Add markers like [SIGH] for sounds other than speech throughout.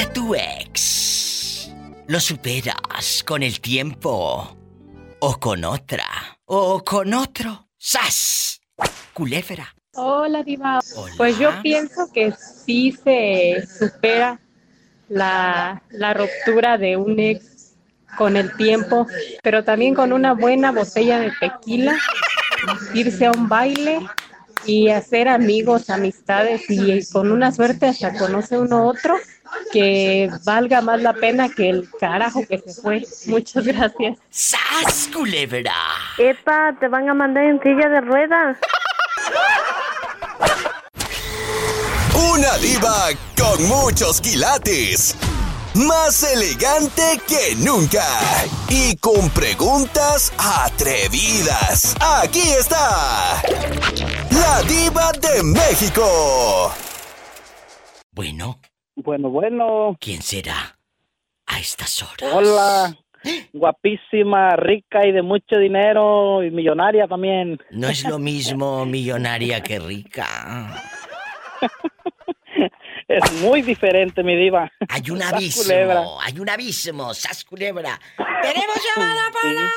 A tu ex lo superas con el tiempo o con otra o con otro, ¡sas! Culebra. Hola, Diva. Pues yo pienso que sí se supera la, la ruptura de un ex con el tiempo, pero también con una buena botella de tequila, irse a un baile y hacer amigos, amistades y con una suerte hasta conoce uno otro que valga más la pena que el carajo que se fue. Muchas gracias. ¡Sas, culebra! Epa, te van a mandar en silla de ruedas. Una diva con muchos quilates. Más elegante que nunca. Y con preguntas atrevidas. Aquí está. La diva de México. Bueno. Bueno, bueno. ¿Quién será? A estas horas. Hola. Guapísima, rica y de mucho dinero y millonaria también. No es lo mismo millonaria que rica. [LAUGHS] Es muy diferente, mi diva. Hay un abismo, culebra. hay un abismo, sas culebra. ¡Tenemos llamada para!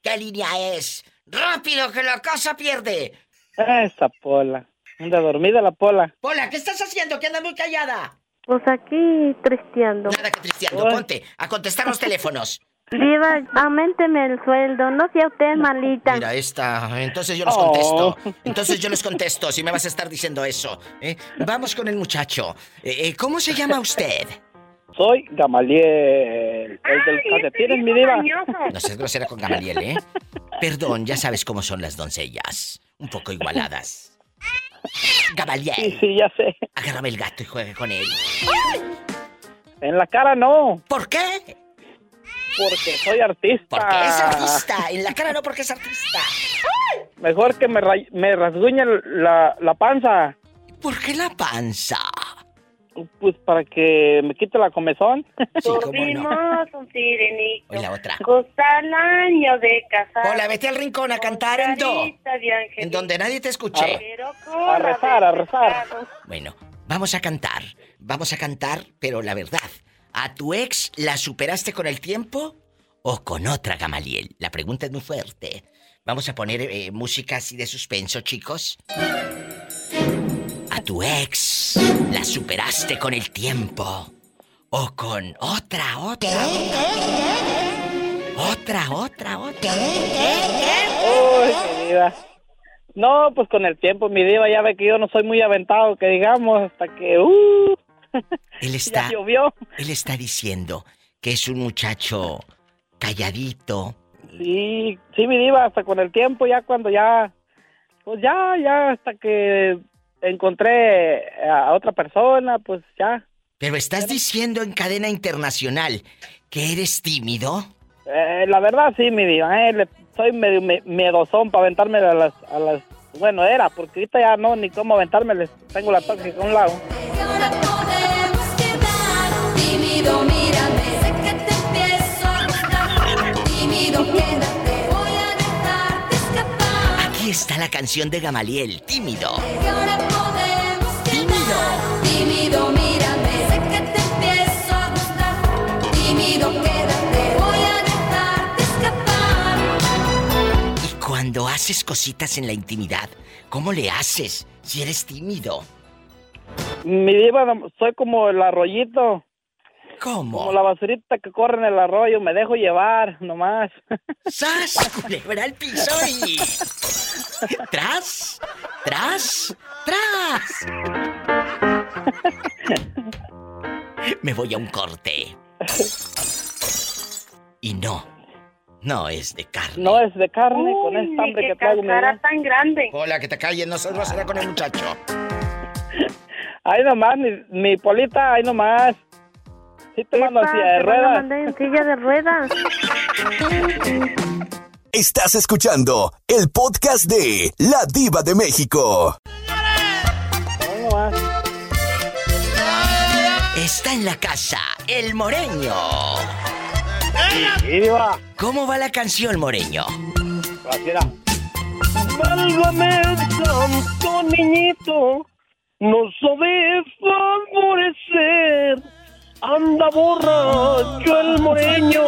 ¿Qué línea es? ¡Rápido, que la casa pierde! Esa pola. Anda dormida la pola. Pola, ¿qué estás haciendo? Que andas muy callada. Pues aquí tristeando. Nada que tristeando, ponte a contestar los teléfonos. Diva, aumenteme el sueldo, no sea usted malita. Mira, esta. Entonces yo los Oh. contesto. Entonces yo les contesto si me vas a estar diciendo eso. ¿eh? Vamos con el muchacho. Eh, eh, ¿Cómo se llama usted? Soy Gamaliel, el del calcetines, mi diva. No seas grosera con Gamaliel, ¿eh? Perdón, ya sabes cómo son las doncellas. Un poco igualadas. Gamaliel. Sí, sí, ya sé. Agárrame el gato y juegue con él. En la cara no. ¿Por qué? Porque soy artista. Porque es artista. En la cara no porque es artista. Mejor que me, me rasguñe la, la panza. ¿Por qué la panza? Pues para que me quite la comezón. Sí, cómo no. un sirenito. Hoy la otra. El año de casar. Hola, vete al rincón a cantar en do. En donde nadie te escuche. A rezar, a rezar. Bueno, vamos a cantar. Vamos a cantar, pero la verdad, ¿a tu ex la superaste con el tiempo o con otra, Gamaliel? La pregunta es muy fuerte. Vamos a poner eh, música así de suspenso, chicos. ¿A tu ex. La superaste con el tiempo. O con otra, otra? Otra, otra, otra. Uy, mi diva. No, pues con el tiempo, mi diva, ya ve que yo no soy muy aventado, que digamos, hasta que, uh, [LAUGHS] Él está, ya llovió. él está diciendo que es un muchacho calladito, Sí, sí, mi diva, hasta con el tiempo, ya cuando ya, pues ya, ya, hasta que encontré a otra persona, pues ya. Pero estás diciendo en cadena internacional que eres tímido. Eh, la verdad, sí, mi diva, eh, le- soy medio me- miedosón para aventarme a las, a las, bueno, era, porque ahorita ya no, ni cómo aventarme, les tengo la tóxica a un lado. Tímido, mírame, Aquí está la canción de Gamaliel, tímido. Que ahora podemos quedar. Tímido, mírame, sé que te empiezo a gustar. Tímido, quédate, voy a dejarte escapar. Y cuando haces cositas en la intimidad, ¿cómo le haces si eres tímido? Mi diva, soy como el arroyito. ¿Cómo? Como la basurita que corre en el arroyo, me dejo llevar, nomás. ¡Sas! Culebra al piso y... ¡Tras! ¡Tras! ¡Tras! Me voy a un corte. Y no, no es de carne. No es de carne, con esta hambre que traigo, mi diva. tan grande. Hola, que te calles, no se será con el muchacho. Ahí nomás, mi, mi polita, ahí nomás. Sí te mando en silla de ruedas. en silla de ruedas. Estás escuchando el podcast de La Diva de México. Está en la casa, el moreño. Sí, diva. ¿Cómo va la canción, moreño? Era. Válgame el santo niñito, no sabe favorecer. Anda borracho el moreño,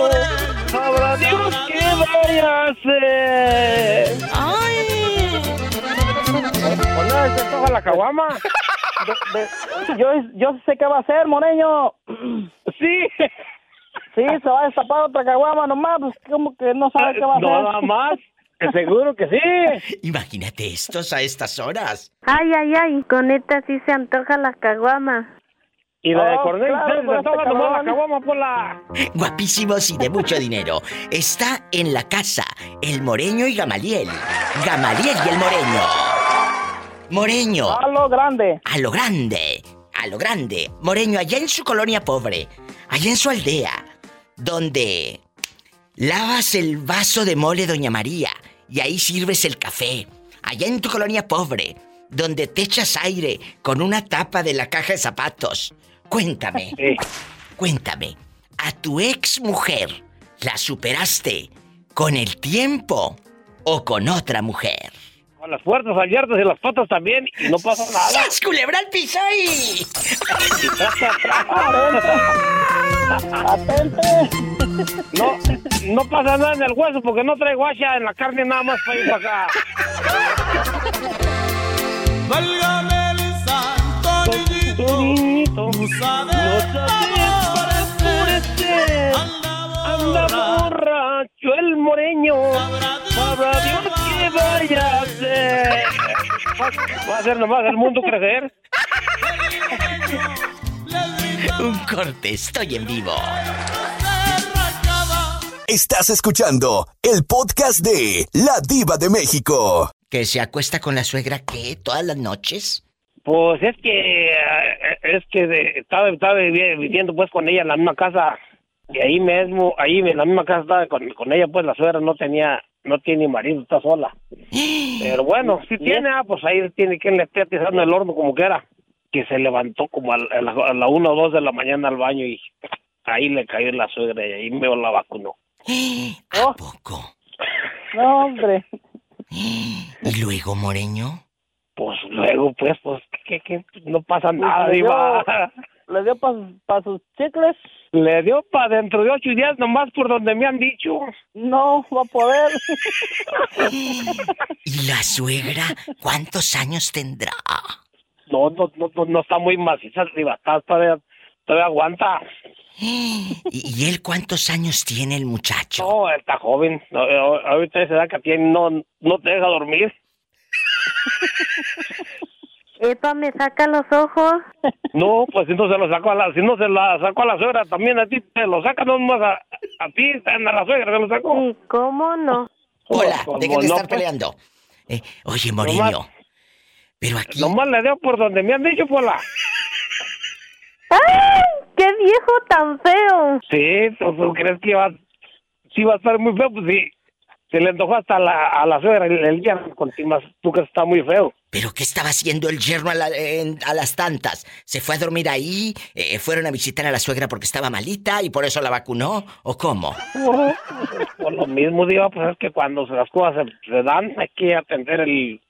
sabrá Dios qué vaya a hacer. Pues nada, se toca la caguama. [LAUGHS] De- de- yo, yo sé qué va a hacer, Moreño. [CLEARS THROAT] Sí. Sí, se va a destapar otra caguama nomás, pues como que no sabe qué va a hacer. Nada más, seguro que sí. [LAUGHS] Imagínate estos a estas horas. Ay, ay, ay, con esta sí se antoja la caguama. Y la de Oh, claro, se le este la caguama por la... Guapísimos y de mucho dinero. Está en la casa el Moreño y Gamaliel. Gamaliel y el Moreño. Moreño, A lo grande. a lo grande, a lo grande. Moreño, allá en su colonia pobre, allá en su aldea, donde lavas el vaso de mole Doña María y ahí sirves el café. Allá en tu colonia pobre, donde te echas aire con una tapa de la caja de zapatos. Cuéntame, Sí. cuéntame, ¿a tu ex mujer la superaste con el tiempo o con otra mujer? Con las puertas abiertas y las patas también y no pasa nada. ¡Sas, culebra al piso ahí! Atente. [LAUGHS] No, no pasa nada en el hueso porque no trae guacha en la carne nada más para ir para acá. Válgame el santo Niñito, no sabe no sabes favorecer. Anda borracho el moreño, sabrá Dios qué vaya a hacer. Va a hacer nomás el mundo crecer. Un corte, estoy en vivo. Estás escuchando el podcast de La Diva de México. ¿Que se acuesta con la suegra qué? ¿Todas las noches? Pues es que eh, es que de- estaba, estaba vivi- viviendo pues con ella en la misma casa y ahí mismo, ahí en la misma casa estaba con, con ella pues la suegra no tenía, no tiene marido, está sola. [GASPS] Pero bueno, si tiene, ah, pues ahí tiene que le esté atizando el horno como quiera. Que se levantó como a la, a la- a la una o dos de la mañana al baño y ahí le cayó la suegra y ahí me la vacunó. [GASPS] ¿A poco? No, hombre. [GASPS] ¿Y luego, Moreño? Pues luego, pues, pues, que, que no pasa nada, le dio- diva. [LAUGHS] Le dio para sus chicles. Le dio para dentro de ocho días nomás por donde me han dicho. No va a poder. [LAUGHS] ¿Y la suegra cuántos años tendrá? No, no, no, no, no está muy maciza, diva, está, todavía, todavía aguanta. [GASPS] ¿Y, y él cuántos años tiene el muchacho? No, está joven. No, eh, ahorita esa edad que tiene no, no te deja dormir. Epa, me saca los ojos. No, pues si no se lo sacó a la, si no se la sacó a la suegra, también a ti te lo saca, no más a, a ti, a la suegra se lo sacó. ¿Y cómo no? Hola, dejen de no, estar pues, peleando. Eh, oye, Moreño, pero aquí... Nomás le dio por donde me han dicho, por la. ¡Ay! ¡Qué viejo tan feo! Sí, ¿tú, tú crees que iba, sí va a estar muy feo? Pues sí, se le antojó hasta la, a la suegra el, el día continuas, tú que está muy feo. ¿Pero qué estaba haciendo el yerno a, la- en- a las tantas? ¿Se fue a dormir ahí? Eh, ¿Fueron a visitar a la suegra porque estaba malita y por eso la vacunó? ¿O cómo? Por lo mismo, digo, pues es que cuando las cosas se, se dan, hay que atender el,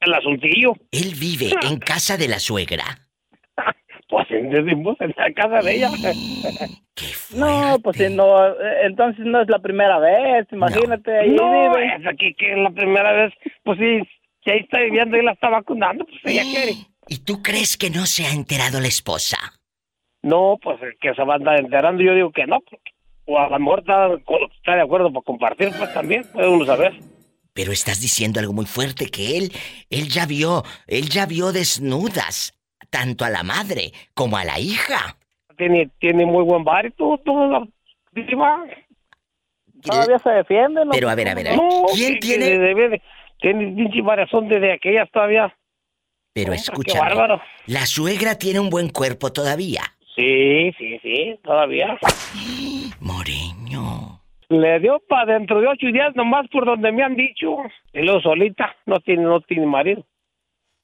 el asuntillo. Él vive en casa de la suegra. Pues [LAUGHS] en, en- en la casa de ella. [LAUGHS] No, pues si no, eh, entonces no es la primera vez, imagínate, ahí No, es aquí que es la primera vez, pues sí, si ahí está viviendo y la está vacunando, pues ella quiere. ¿Y tú crees que no se ha enterado la esposa? No, pues que se va a andar enterando, yo digo que no, porque, o a lo mejor está, está de acuerdo para compartir, pues también, puede uno saber. Pero estás diciendo algo muy fuerte que él, él ya vio, él ya vio desnudas tanto a la madre como a la hija. Tiene, tiene muy buen bar y todo, diva. Todavía se defiende, ¿no? Pero a ver, a ver, a ver. No, ¿Quién que- tiene? que debe tiene pinche variación desde aquellas todavía. Pero bárbaro. La suegra tiene un buen cuerpo todavía. Sí, sí, sí, todavía. [GASPS] Moreño. Le dio para dentro de ocho días nomás por donde me han dicho. Y luego solita, no tiene, no tiene marido.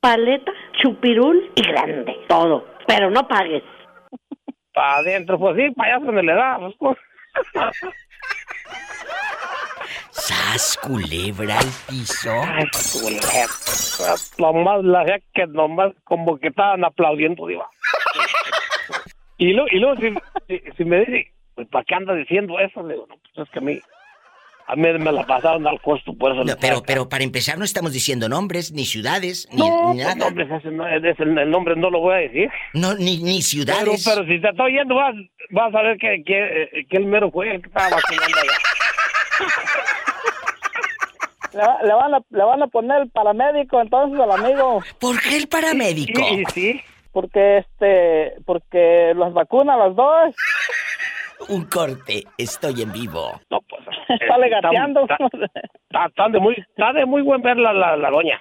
Paleta, chupirul y grande. Todo. Pero no pagues. Para adentro, pues sí, para allá es donde le da. pues, pues. ¡Sas, culebra al piso! Ay, culebra. Nomás la verdad que nomás como que estaban aplaudiendo, diva. y luego, y luego si, si, si me dice, pues, ¿para qué anda diciendo eso? Le digo, no, pues es que a mí, a mí me la pasaron al costo, por eso No, pero, pero para empezar no estamos diciendo nombres, ni ciudades, ni, No, ni pues, nada. nombres, ese no- ese- el nombre no lo voy a decir. No, ni, ni Pero, ciudades. pero si te estoy oyendo, vas, vas a ver que, que, que el mero fue el que estaba vacunando allá. [LAUGHS] Le, va- le van a, le van a poner el paramédico entonces al amigo. ¿Por qué el paramédico? Y sí, Porque este, porque las vacunas las dos. Un corte, estoy en vivo. no, pues. [LAUGHS] Sale está- gateando. Está, está- está de muy, está de muy buen ver la, la, la doña.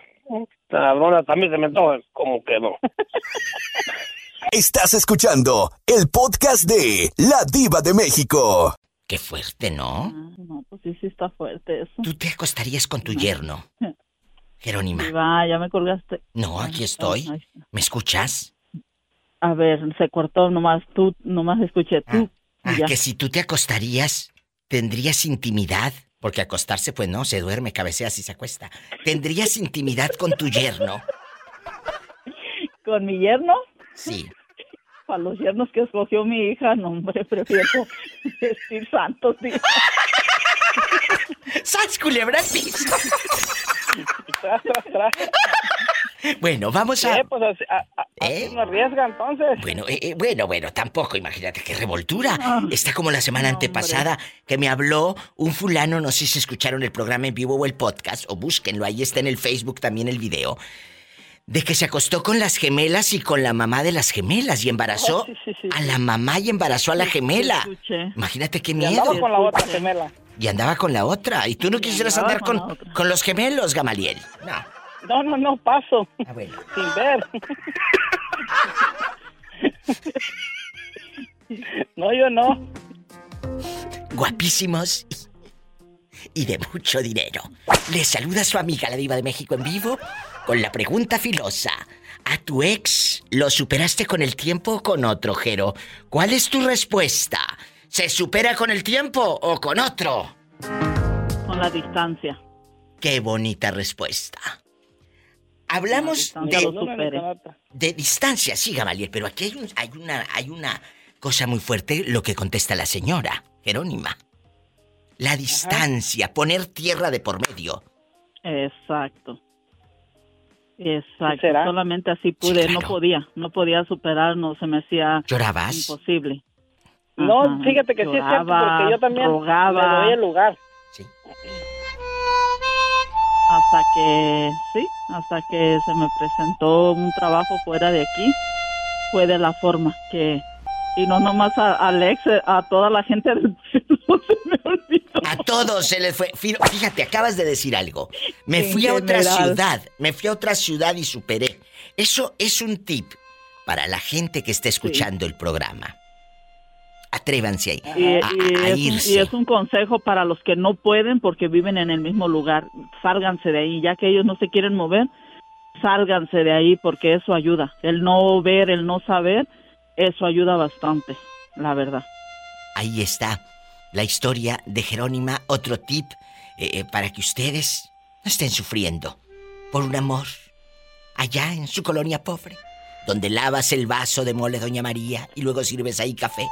La doña también se me antoja como que no. [LAUGHS] Estás escuchando el podcast de La Diva de México. Qué fuerte, ¿no? No, pues sí, sí está fuerte eso. Tú te acostarías con tu yerno, [LAUGHS] Jerónima. Va, ya me colgaste. No, aquí estoy. ¿Me escuchas? A ver, se cortó nomás tú, nomás escuché tú. Ah, ya. que si tú te acostarías, ¿tendrías intimidad? Porque acostarse, pues no, se duerme, cabecea y se acuesta. ¿Tendrías intimidad con tu yerno? ¿Con mi yerno? Sí. Para los yernos que escogió mi hija, no, hombre, prefiero [LAUGHS] vestir santos, tío. [LAUGHS] ¡Sas, culebra piso! [LAUGHS] Bueno, vamos a... Eh, pues así, a- a- ¿Eh? así no arriesga entonces. Bueno, eh, eh, bueno, bueno, tampoco, imagínate qué revoltura. Está como la semana no, antepasada que me habló un fulano, no sé si escucharon el programa en vivo o el podcast, o búsquenlo, ahí está en el Facebook también el video, de que se acostó con las gemelas y con la mamá de las gemelas y embarazó [LAUGHS] sí, sí, sí, a la mamá y embarazó a la gemela. Imagínate qué Y miedo. andaba con la otra gemela. Y andaba con la otra. Y tú no quisieras andar con con los gemelos, Gamaliel. No. No, no, no, paso. Ah, bueno. [LAUGHS] Sin ver. no, yo no. guapísimos y de mucho dinero. Les saluda su amiga la diva de México en vivo con la pregunta filosa. ¿A tu ex lo superaste con el tiempo o con otro, Jero? ¿Cuál es tu respuesta? ¿Se supera con el tiempo o con otro? Con la distancia. Qué bonita respuesta. Hablamos de, de distancia, sí, Gamaliel, pero aquí hay, un- hay una, hay una cosa muy fuerte, lo que contesta la señora, Jerónima. La distancia, poner tierra de por medio. Exacto. Exacto. será? Solamente así pude. claro. No podía. No podía superar. No se me hacía ¿Llorabas? imposible. No, Ajá. fíjate que sí es cierto, Lloraba, porque yo también rogaba. le doy el lugar. Sí. Hasta que, sí, hasta que se me presentó un trabajo fuera de aquí, fue de la forma que, y no nomás a Alex, a toda la gente del pueblo [LAUGHS] se me olvidó. A todos se les fue. Fí- Fíjate, acabas de decir algo. Me En fui a otra ciudad. Me fui a otra ciudad y superé. Eso es un tip para la gente que esté escuchando el programa. Atrévanse ahí. Y, a, y y es un consejo para los que no pueden porque viven en el mismo lugar. Sálganse de ahí, ya que ellos no se quieren mover, sálganse de ahí porque eso ayuda. El no ver, el no saber, eso ayuda bastante, la verdad. Ahí está la historia de Jerónima. Otro tip eh, eh, para que ustedes no estén sufriendo por un amor allá en su colonia pobre, donde lavas el vaso de mole Doña María y luego sirves ahí café.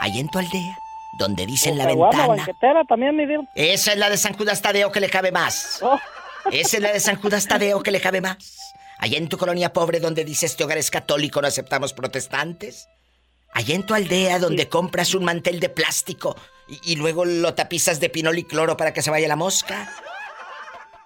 Allá en tu aldea, donde dicen la ventana. también, mi. Esa es la de San Judas Tadeo que le cabe más. Oh, Esa es la de San Judas Tadeo que le cabe más. Allá en tu colonia pobre donde dices este hogar es católico, no aceptamos protestantes. Allá en tu aldea donde compras un mantel de plástico y, y luego lo tapizas de pinol y cloro para que se vaya la mosca.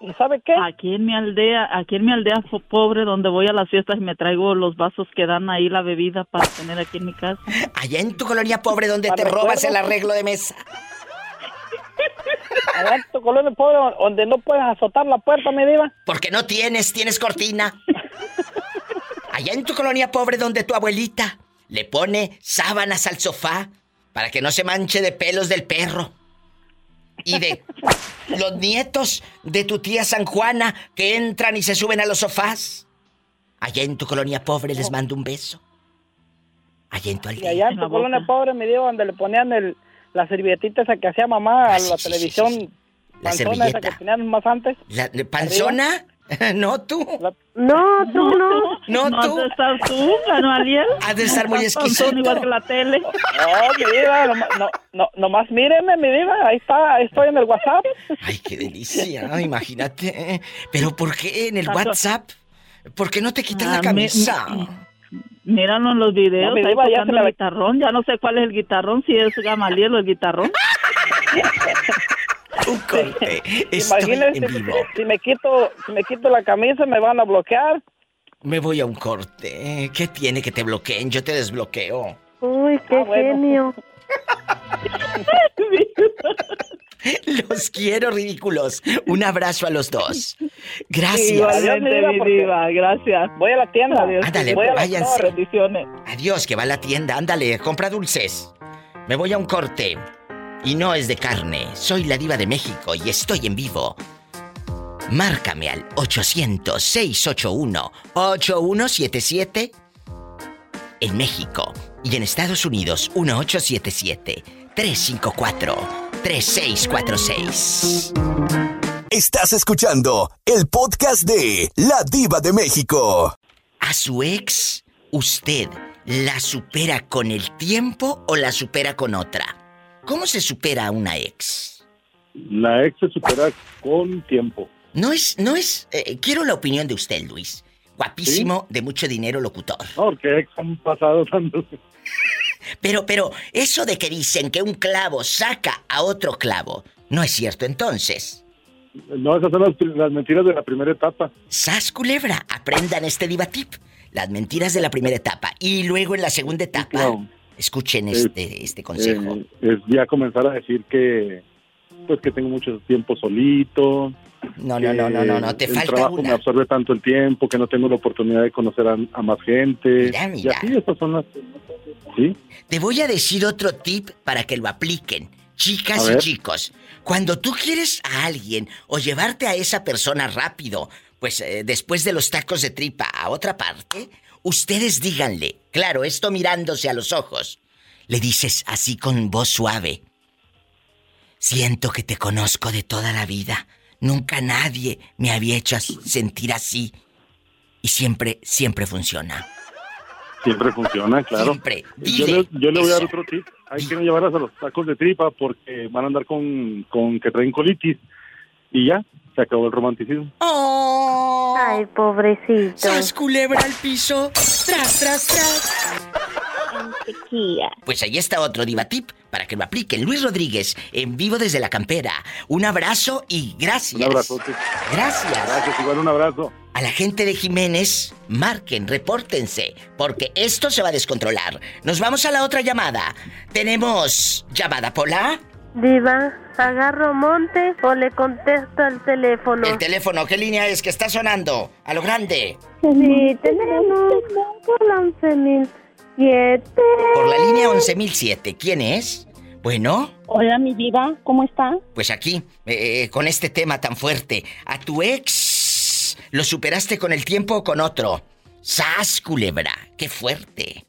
¿Y sabe qué? Aquí en mi aldea, aquí en mi aldea pobre donde voy a las fiestas y me traigo los vasos que dan ahí la bebida para tener aquí en mi casa. Allá en tu colonia pobre donde te ¿Para robas recuerdo? el arreglo de mesa. [LAUGHS] Allá en tu colonia pobre, donde no puedes azotar la puerta, mi diva. Porque no tienes, tienes cortina. Allá en tu colonia pobre donde tu abuelita le pone sábanas al sofá para que no se manche de pelos del perro. Y de los nietos de tu tía San Juana que entran y se suben a los sofás. Allá en tu colonia pobre les mando un beso. Allá en tu Y aldea. allá en tu colonia pobre, mi diva, donde le ponían el, la servietita esa que hacía mamá Ah, a sí, la sí, sí, televisión. sí, La panzona esa que servilleta. tenían más antes. La, ¿Panzona? [LAUGHS] No tú. No, tú no. No, No tú. has de estar tú, Manuel. [LAUGHS] Has de estar muy [LAUGHS] Estás exquisito. igual que la tele. No, mi diva, no, no, no, nomás míreme, mi diva, ahí está, ahí estoy en el WhatsApp. Ay, qué delicia, imagínate. Pero ¿por qué en el. WhatsApp? ¿Por qué no te quitas la Ah, me- camisa? Míralo en los videos, No, mi ahí diva, ya tocando se me el guitarrón. Ya no sé cuál es el guitarrón, si es Gamaliel o el guitarrón. [LAUGHS] Un corte. Estoy Imagínese, en vivo. si me quito, si me quito la camisa me van a bloquear. Me voy a un corte. ¿Qué tiene que te bloqueen? Yo te desbloqueo. Uy, qué Ah, bueno. genio. [LAUGHS] Los quiero, ridículos. Un abrazo a los dos. Gracias. Igualmente, mi diva, gracias. Voy a la tienda. Adiós. Ándale, Voy a váyanse. Adiós, que va a la tienda. Ándale, compra dulces. Me voy a un corte. Y no es de carne. Soy la diva de México y estoy en vivo. Márcame al 800-681-8177 en México y en Estados Unidos 1877-354-3646. Estás escuchando el podcast de La Diva de México. ¿A su ex usted la supera con el tiempo o la supera con otra? ¿Cómo se supera a una ex? La ex se supera con tiempo. No es, no es. eh, quiero la opinión de usted, Luis. Guapísimo, de mucho dinero, locutor. No, porque ex han pasado tantos. [LAUGHS] Pero, pero, eso de que dicen que un clavo saca a otro clavo, no es cierto entonces. No, esas son las, las mentiras de la primera etapa. Sas culebra, aprendan este divatip. Las mentiras de la primera etapa. Y luego en la segunda etapa, claro. Escuchen Es- este, este consejo. Eh, es ya comenzar a decir que pues que tengo mucho tiempo solito. No, no, no, no, no, no, te el falta trabajo una. me absorbe tanto el tiempo que no tengo la oportunidad de conocer a, a más gente. Mira, mira. Y así esas son las Sí. Te voy a decir otro tip para que lo apliquen. Chicas y chicos, cuando tú quieres a alguien o llevarte a esa persona rápido, pues eh, después de los tacos de tripa a otra parte, ustedes díganle, claro, esto mirándose a los ojos, le dices así con voz suave, siento que te conozco de toda la vida, nunca nadie me había hecho sentir así y siempre, siempre funciona. Siempre funciona, claro. Siempre. Yo le, yo le voy a dar otro tip. Hay que no llevarlas a los tacos de tripa porque van a andar con, con que traen colitis. Y ya, se acabó el romanticismo. ¡Oh! Ay, pobrecito. ¡Sas culebra al piso! ¡Tras, tras, tras! Pues ahí está otro divatip para que lo apliquen. Luis Rodríguez, en vivo desde la campera. Un abrazo y gracias. Un abrazote. Gracias. Gracias, igual un abrazo. A la gente de Jiménez, marquen, repórtense, porque esto se va a descontrolar. Nos vamos a la otra llamada. Tenemos llamada Pola. Diva, ¿agarro monte o le contesto al teléfono? El teléfono, ¿qué línea es que está sonando? A lo grande. Sí, tenemos por la 11007. Por la línea 11007. ¿Quién es? Bueno. Hola, mi diva, ¿cómo está? Pues aquí, eh, con este tema tan fuerte, ¿a tu ex lo superaste con el tiempo o con otro? ¡Sas, culebra! ¡Qué fuerte!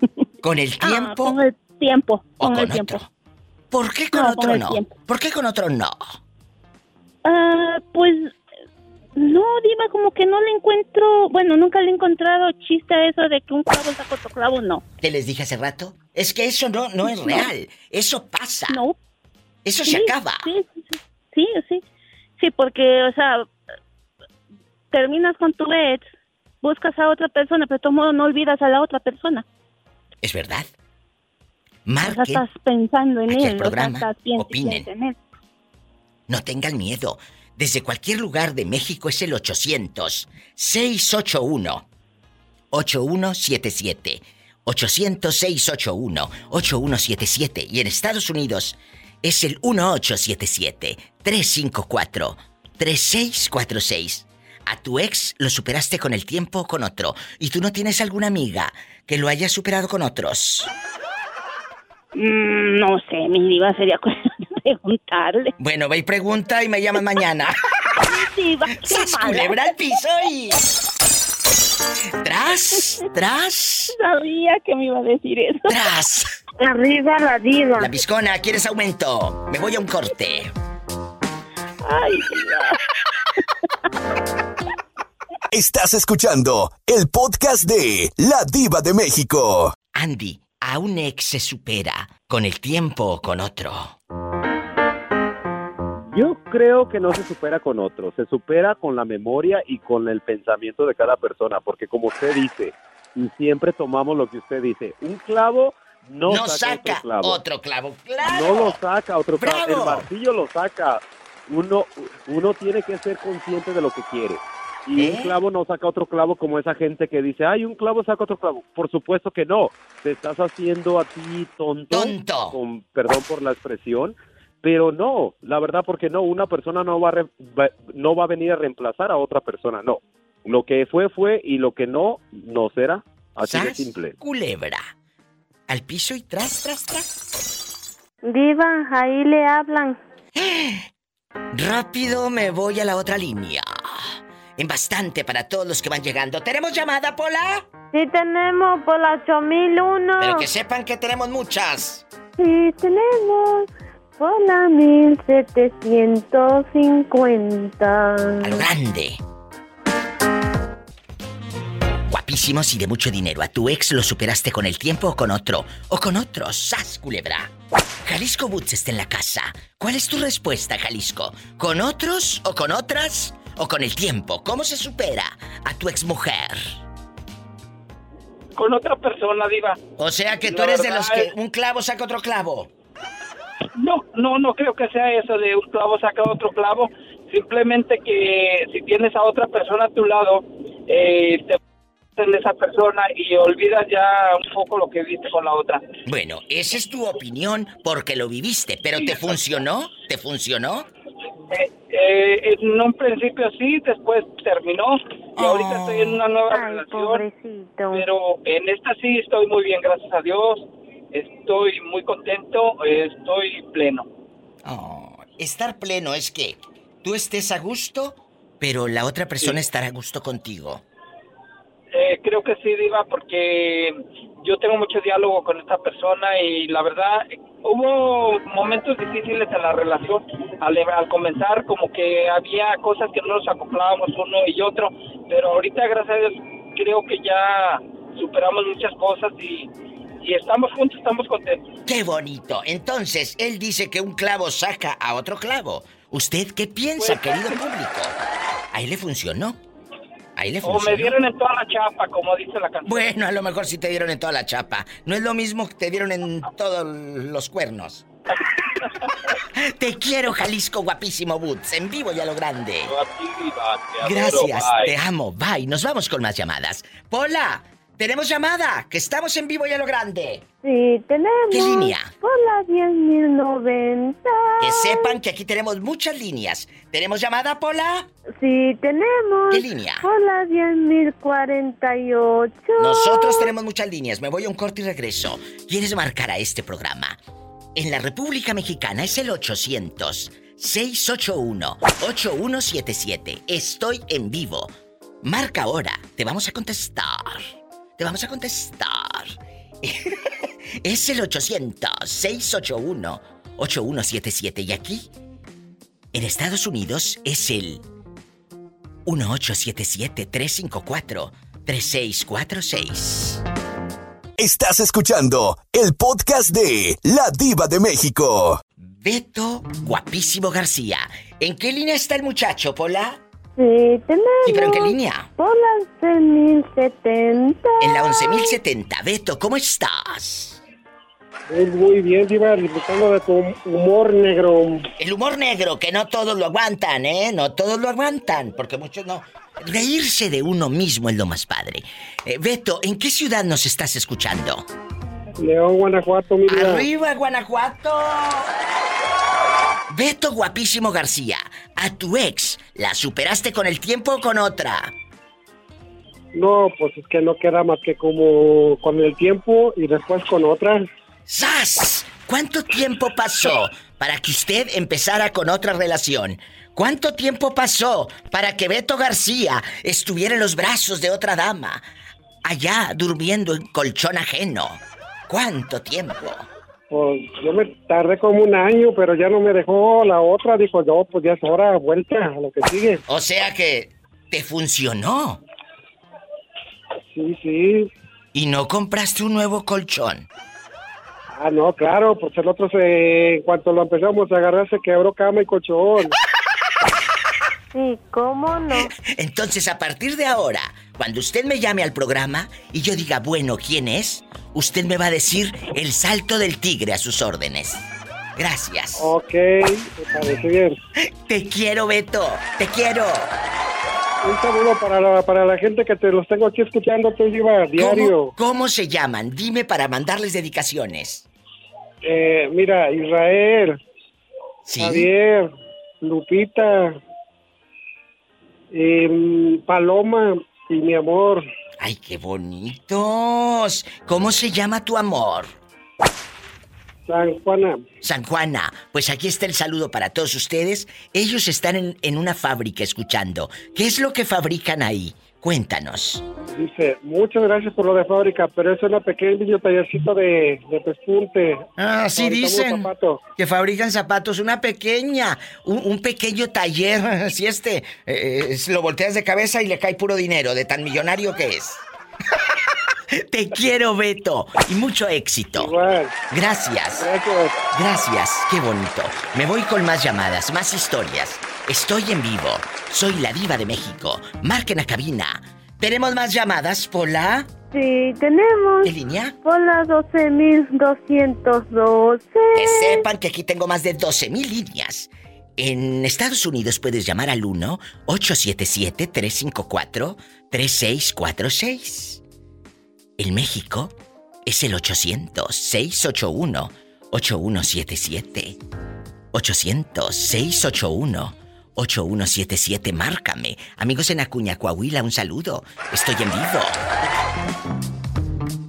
[LAUGHS] ¿Con el Ah, tiempo con el tiempo, o con con el tiempo. otro? ¿Por qué con No, otro con no? tiempo. ¿Por qué con otro no? Ah, pues no, diva, como que no le encuentro, bueno, nunca le he encontrado chiste a eso de que un clavo saca otro clavo, no. ¿Qué les dije hace rato? Es que eso no, no es No. real. Eso pasa. No. Eso Sí, se acaba. Sí, sí, sí, sí, sí. Porque, o sea, terminas con tu ex, buscas a otra persona, pero de todo modo no olvidas a la otra persona. Es verdad. O sea, Marquen. estás pensando en él, al o sea, programa, estás piensa- opinen. piensa en él. No tengan miedo. Desde cualquier lugar de México es el 800-681-8177. 800-681-8177. Y en Estados Unidos es el 1877-354-3646. A tu ex lo superaste con el tiempo o con otro. ¿Y tú no tienes alguna amiga que lo haya superado con otros? Mm, no sé, mi diva sería [LAUGHS] cuestión de preguntarle. Bueno, ve y pregunta y me llaman mañana. Diva, qué ¡Sas, mala. culebra al piso y... Tras, tras, [LAUGHS] Sabía que me iba a decir eso. tras. [LAUGHS] Arriba la diva. La piscona, ¿quieres aumento? Me voy a un corte. Ay, Estás escuchando el podcast de La Diva de México. Andy, ¿a un ex se supera con el tiempo o con otro? Yo creo que no se supera con otro, se supera con la memoria y con el pensamiento de cada persona, porque como usted dice, y siempre tomamos lo que usted dice, un clavo no, No saca, saca otro clavo. otro clavo. ¡Claro! No lo saca otro el martillo lo saca. Uno, uno tiene que ser consciente de lo que quiere. Y un clavo no saca otro clavo como esa gente que dice, ay, un clavo saca otro clavo. Por supuesto que no. Te estás haciendo a ti tonto. Tonto. Con, perdón por la expresión. Pero no, la verdad, porque no, una persona no va, a re- va- no va a venir a reemplazar a otra persona, no. Lo que fue, fue, y lo que no, no será. Así de simple. Culebra. Al piso y tras, tras, tras. Diva, ahí le hablan. Rápido me voy a la otra línea. En bastante para todos los que van llegando. ¿Tenemos llamada, Pola? Sí tenemos por la 8001. Pero que sepan que tenemos muchas. Sí tenemos por la 1750. A lo grande. Guapísimos y de mucho dinero. ¿A tu ex lo superaste con el tiempo o con otro? ¿O con otros? ¡Sas, culebra! Jalisco Boots está en la casa. ¿Cuál es tu respuesta, Jalisco? ¿Con otros o con otras? ¿O con el tiempo? ¿Cómo se supera a tu exmujer? Con otra persona, Diva. O sea que tú eres de los que es- un clavo saca otro clavo. No, no, no creo que sea eso de un clavo saca otro clavo. Simplemente que si tienes a otra persona a tu lado, eh, te en esa persona y olvidas ya un poco lo que viste con la otra. Bueno, esa es tu opinión porque lo viviste, pero ¿te funcionó? ¿Te funcionó? Eh, eh, en un principio sí, después terminó y ahorita estoy en una nueva relación. Pero en esta sí estoy muy bien, gracias a Dios. Estoy muy contento, estoy pleno. Oh, estar pleno es que tú estés a gusto, pero la otra persona estará a gusto contigo. Eh, creo que sí, Diva, porque yo tengo mucho diálogo con esta persona y la verdad hubo momentos difíciles en la relación. Al, al comenzar, como que había cosas que no nos acoplábamos uno y otro, pero ahorita, gracias a Dios, creo que ya superamos muchas cosas y, y estamos juntos, estamos contentos. ¡Qué bonito! Entonces, él dice que un clavo saca a otro clavo. ¿Usted qué piensa, Pues- querido [LAUGHS] público? Ahí le funcionó. Ahí le O me funcionó. dieron en toda la chapa, como dice la canción. Bueno, a lo mejor sí te dieron en toda la chapa. No es lo mismo que te dieron en todos los cuernos. [LAUGHS] te quiero, Jalisco guapísimo Boots, en vivo y a lo grande. Gracias, te amo. Bye. Nos vamos con más llamadas. Pola, tenemos llamada, que estamos en vivo y a lo grande. Sí tenemos. ¿Qué línea? Por la 10090. Que sepan que aquí tenemos muchas líneas. ¿Tenemos llamada, Pola? Sí tenemos. ¿Qué línea? Por la 10048. Nosotros tenemos muchas líneas. Me voy a un corte y regreso. ¿Quieres marcar a este programa? En la República Mexicana es el 800-681-8177. Estoy en vivo. Marca ahora. Te vamos a contestar. Te vamos a contestar. [LAUGHS] es el 800-681-8177. Y aquí, en Estados Unidos, es el 1877-354-3646. Estás escuchando el podcast de La Diva de México. Beto Guapísimo García. ¿En qué línea está el muchacho, Pola? Sí tenemos. Sí, pero ¿en qué línea? Por la 11070. En la 11.070. Beto, ¿cómo estás? Muy, muy bien, Diva, disfrutando de tu humor negro. El humor negro, que no todos lo aguantan, ¿eh? No todos lo aguantan, porque muchos no. Reírse de uno mismo es lo más padre. Eh, Beto, ¿en qué ciudad nos estás escuchando? León, Guanajuato, mi vida. ¡Arriba, Guanajuato! Beto Guapísimo García, ¿a tu ex la superaste con el tiempo o con otra? No, pues es que no queda más que como con el tiempo y después con otras. ¡Sas! ¿Cuánto tiempo pasó para que usted empezara con otra relación? ¿Cuánto tiempo pasó para que Beto García estuviera en los brazos de otra dama? Allá durmiendo en colchón ajeno. ¿Cuánto tiempo? Pues yo me tardé como un año, pero ya no me dejó la otra. Dijo, no, pues ya es hora, vuelta a lo que sigue. O sea que te funcionó. Sí, sí. ¿Y no compraste un nuevo colchón? Ah, no, claro, pues el otro se, en cuanto lo empezamos a agarrar se quebró cama y colchón. [LAUGHS] Sí, ¿cómo no? Entonces, a partir de ahora, cuando usted me llame al programa y yo diga, bueno, ¿quién es? Usted me va a decir el salto del tigre a sus órdenes. Gracias. Ok, me parece bien. Te quiero, Beto. Te quiero. Un saludo para la, para la gente que te los tengo aquí escuchando, te lleva diario. ¿Cómo, cómo se llaman? Dime para mandarles dedicaciones. Eh, mira, Israel, ¿Sí? Javier, Lupita, em, Paloma y mi amor. ¡Ay, qué bonitos! ¿Cómo se llama tu amor? San Juana. San Juana, pues aquí está el saludo para todos ustedes. Ellos están en, en una fábrica escuchando. ¿Qué es lo que fabrican ahí? Cuéntanos. Dice, muchas gracias por lo de fábrica, pero es una pequeño tallercito de, de pespunte. Ah, sí dicen que fabrican zapatos, una pequeña, un, un pequeño taller. [LAUGHS] Si este eh, eh, lo volteas de cabeza y le cae puro dinero de tan millonario que es. [LAUGHS] Te quiero, Beto, y mucho éxito. Igual. Gracias. Gracias. Gracias, qué bonito. Me voy con más llamadas, más historias. Estoy en vivo. Soy la diva de México. Marquen a cabina. ¿Tenemos más llamadas, Pola? Sí, tenemos. ¿Qué línea? Por la 12.212. Que sepan que aquí tengo más de 12.000 líneas. En Estados Unidos puedes llamar al 1-877-354-3646. En México es el 800-681-8177. 800-681-8177. Márcame. Amigos en Acuña, Coahuila, un saludo. Estoy en vivo.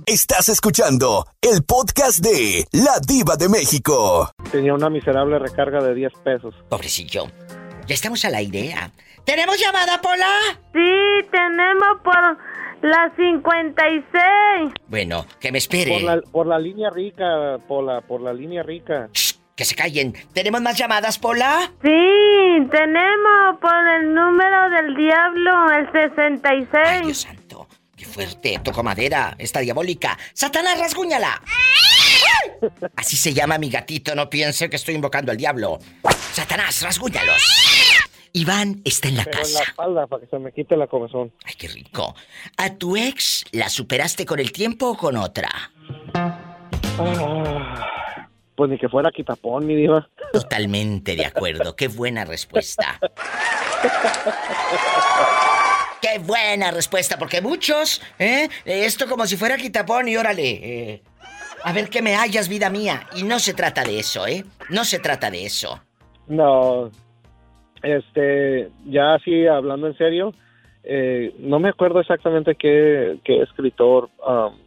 Estás escuchando el podcast de La Diva de México. Tenía una miserable recarga de 10 pesos. Pobrecillo. Ya estamos al aire. ¿ah? ¿Tenemos llamada, Pola? Sí, tenemos por la 56. Bueno, que me espere. Por la, por la línea rica, por la, por la línea rica. Que se callen. ¿Tenemos más llamadas, Pola? Sí, tenemos por el número del diablo, el 66. Ay, Dios santo. Qué fuerte. Toco madera. Esta diabólica. ¡Satanás, rasguñala! [LAUGHS] Así se llama mi gatito. No piense que estoy invocando al diablo. ¡Satanás, rasguñalos! Iván está en la Pero en casa. la espalda para que se me quite la comezón. Ay, qué rico. ¿A tu ex la superaste con el tiempo o con otra? Ah, pues ni que fuera quitapón, mi diva. Totalmente de acuerdo. Qué buena respuesta. Qué buena respuesta, porque muchos, ¿eh? Esto como si fuera quitapón y órale. eh, a ver qué me hallas, vida mía. Y no se trata de eso, ¿eh? No se trata de eso. No, este, ya así hablando en serio, eh, no me acuerdo exactamente qué, qué escritor um,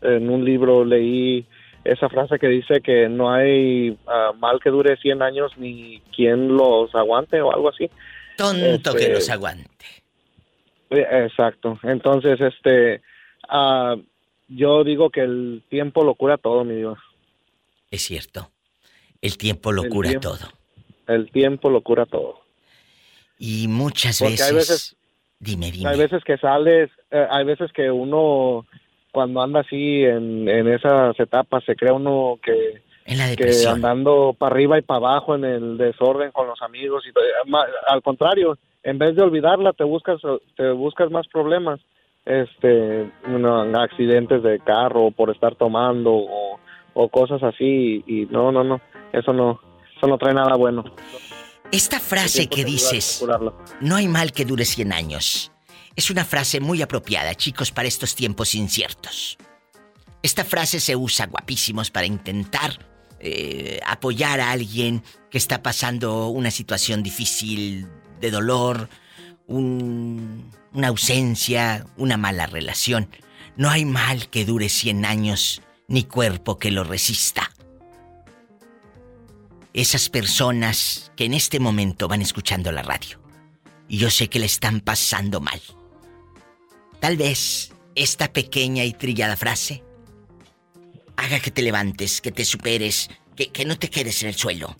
en un libro leí esa frase que dice que no hay ah, mal que dure 100 años ni quien los aguante o algo así. Tonto Este, que los aguante. Eh, Exacto. Entonces, este, ah, yo digo que el tiempo lo cura todo, mi Dios. Es cierto. El tiempo lo El cura tiempo. todo. El tiempo lo cura todo. Y muchas Porque veces... hay veces- Dime, dime. Hay veces que sales, eh, hay veces que uno, cuando anda así en, en esas etapas, se crea uno que, En la que depresión. andando para arriba y para abajo en el desorden con los amigos. y. Ma- Al contrario, en vez de olvidarla, te buscas, te buscas más problemas. Este, accidentes de carro por estar tomando o, o cosas así. Y, y no, no, no, eso no, eso no trae nada bueno. Esta frase que dices, no hay mal que dure 100 años, es una frase muy apropiada, chicos, para estos tiempos inciertos. Esta frase se usa guapísimos para intentar eh, apoyar a alguien que está pasando una situación difícil de dolor, un- una ausencia, una mala relación. No hay mal que dure 100 años, ni cuerpo que lo resista. Esas personas que en este momento van escuchando la radio. Y yo sé que le están pasando mal. Tal vez esta pequeña y trillada frase haga que te levantes, que te superes, que, que no te quedes en el suelo.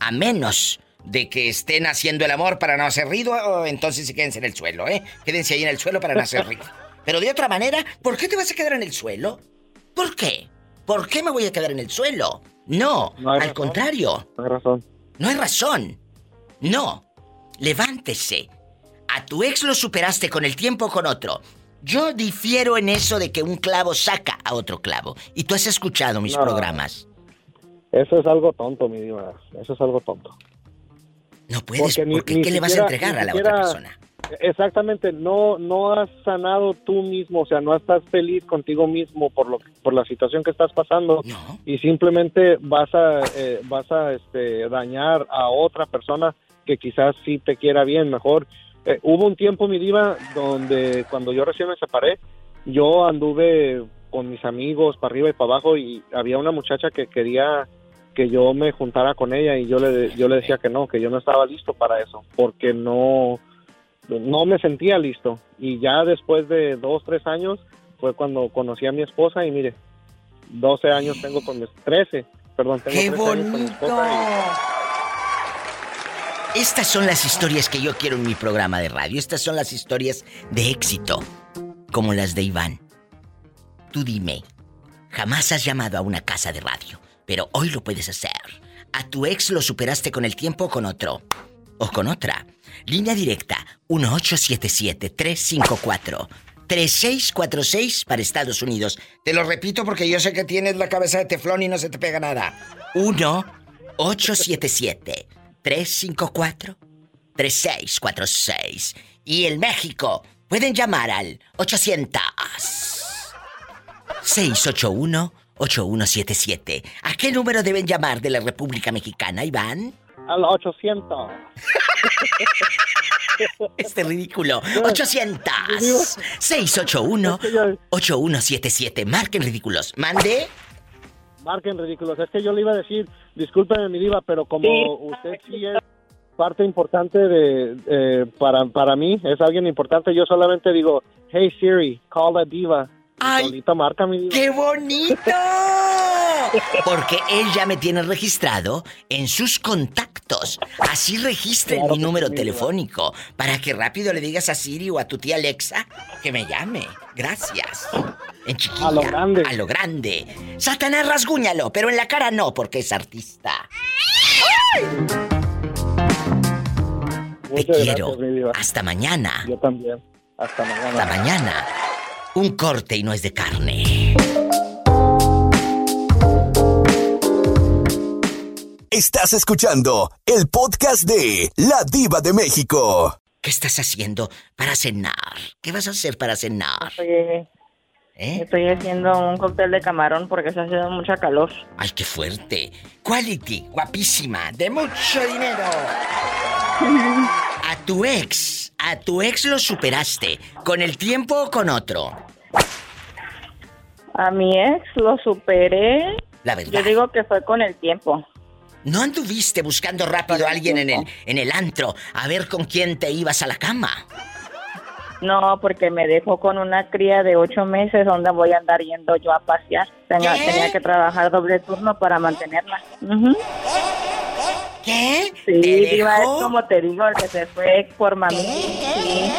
A menos de que estén haciendo el amor para no hacer ruido, o entonces se quédense en el suelo, ¿eh? Quédense ahí en el suelo para no hacer ruido. Pero de otra manera, ¿por qué te vas a quedar en el suelo? ¿Por qué? ¿Por qué me voy a quedar en el suelo? No, al contrario. No hay razón. No hay razón. No. Levántese. A tu ex lo superaste con el tiempo o con otro. Yo difiero en eso de que un clavo saca a otro clavo. Y tú has escuchado mis No. programas. Eso es algo tonto, mi diva. Eso es algo tonto. No puedes, Porque ni- porque ni ¿qué le vas a entregar a la otra siquiera- persona? Exactamente, no no has sanado tú mismo, o sea, no estás feliz contigo mismo por lo por la situación que estás pasando y simplemente vas a eh, vas a este dañar a otra persona que quizás sí te quiera bien, mejor. Eh, hubo un tiempo mi diva donde cuando yo recién me separé, yo anduve con mis amigos para arriba y para abajo y había una muchacha que quería que yo me juntara con ella y yo le yo le decía que no, que yo no estaba listo para eso, porque no no me sentía listo. Y ya después de dos, tres años fue cuando conocí a mi esposa y mire, 12 años tengo con mi, 13, perdón, tengo ¡Qué 13 años con mi esposa Estas son las historias que yo quiero en mi programa de radio. Estas son las historias de éxito, como las de Iván. Tú dime, jamás has llamado a una casa de radio, pero hoy lo puedes hacer. A tu ex lo superaste con el tiempo o con otro. O con otra. Línea directa 1877-354-3646 para Estados Unidos. Te lo repito porque yo sé que tienes la cabeza de teflón y no se te pega nada. 1-877-354-3646. Y en México pueden llamar al 800 681-8177. ¿A qué número deben llamar de la República Mexicana, Iván? Al 800. [LAUGHS] Este ridículo. 800-681-8177. Marquen ridículos. Mande. Marquen ridículos. Es que yo le iba a decir, discúlpeme mi diva, pero como Sí. usted sí es parte importante de eh, para, para mí, es alguien importante, yo solamente digo, hey Siri, call a diva. Y solita marca mi diva. ¡Qué bonito! [LAUGHS] Porque él ya me tiene registrado en sus contactos. Así registren Claro mi número sí, telefónico para que rápido le digas a Siri o a tu tía Alexa que me llame. Gracias. En chiquilla. A lo grande. A lo grande. Satanás, rasguñalo, pero en la cara no, porque es artista. Te Muchas quiero. Hasta mañana. Yo también. Hasta mañana. Hasta mañana. Un corte y no es de carne. Estás escuchando el podcast de La Diva de México. ¿Qué estás haciendo para cenar? ¿Qué vas a hacer para cenar? Estoy, estoy haciendo un cóctel de camarón porque se ha haciendo mucha calor. ¡Ay, qué fuerte! Quality, guapísima, de mucho dinero. A tu ex, a tu ex lo superaste, con el tiempo o con otro. A mi ex lo superé. La verdad. Yo digo que fue con el tiempo. ¿No anduviste buscando rápido a alguien en el, en el antro a ver con quién te ibas a la cama? No, porque me dejó con una cría de ocho meses donde voy a andar yendo yo a pasear. Tenía, ¿Qué? tenía que trabajar doble turno para mantenerla. ¿Qué? Sí, ¿Te es como te digo, el que se fue por mami. Sí.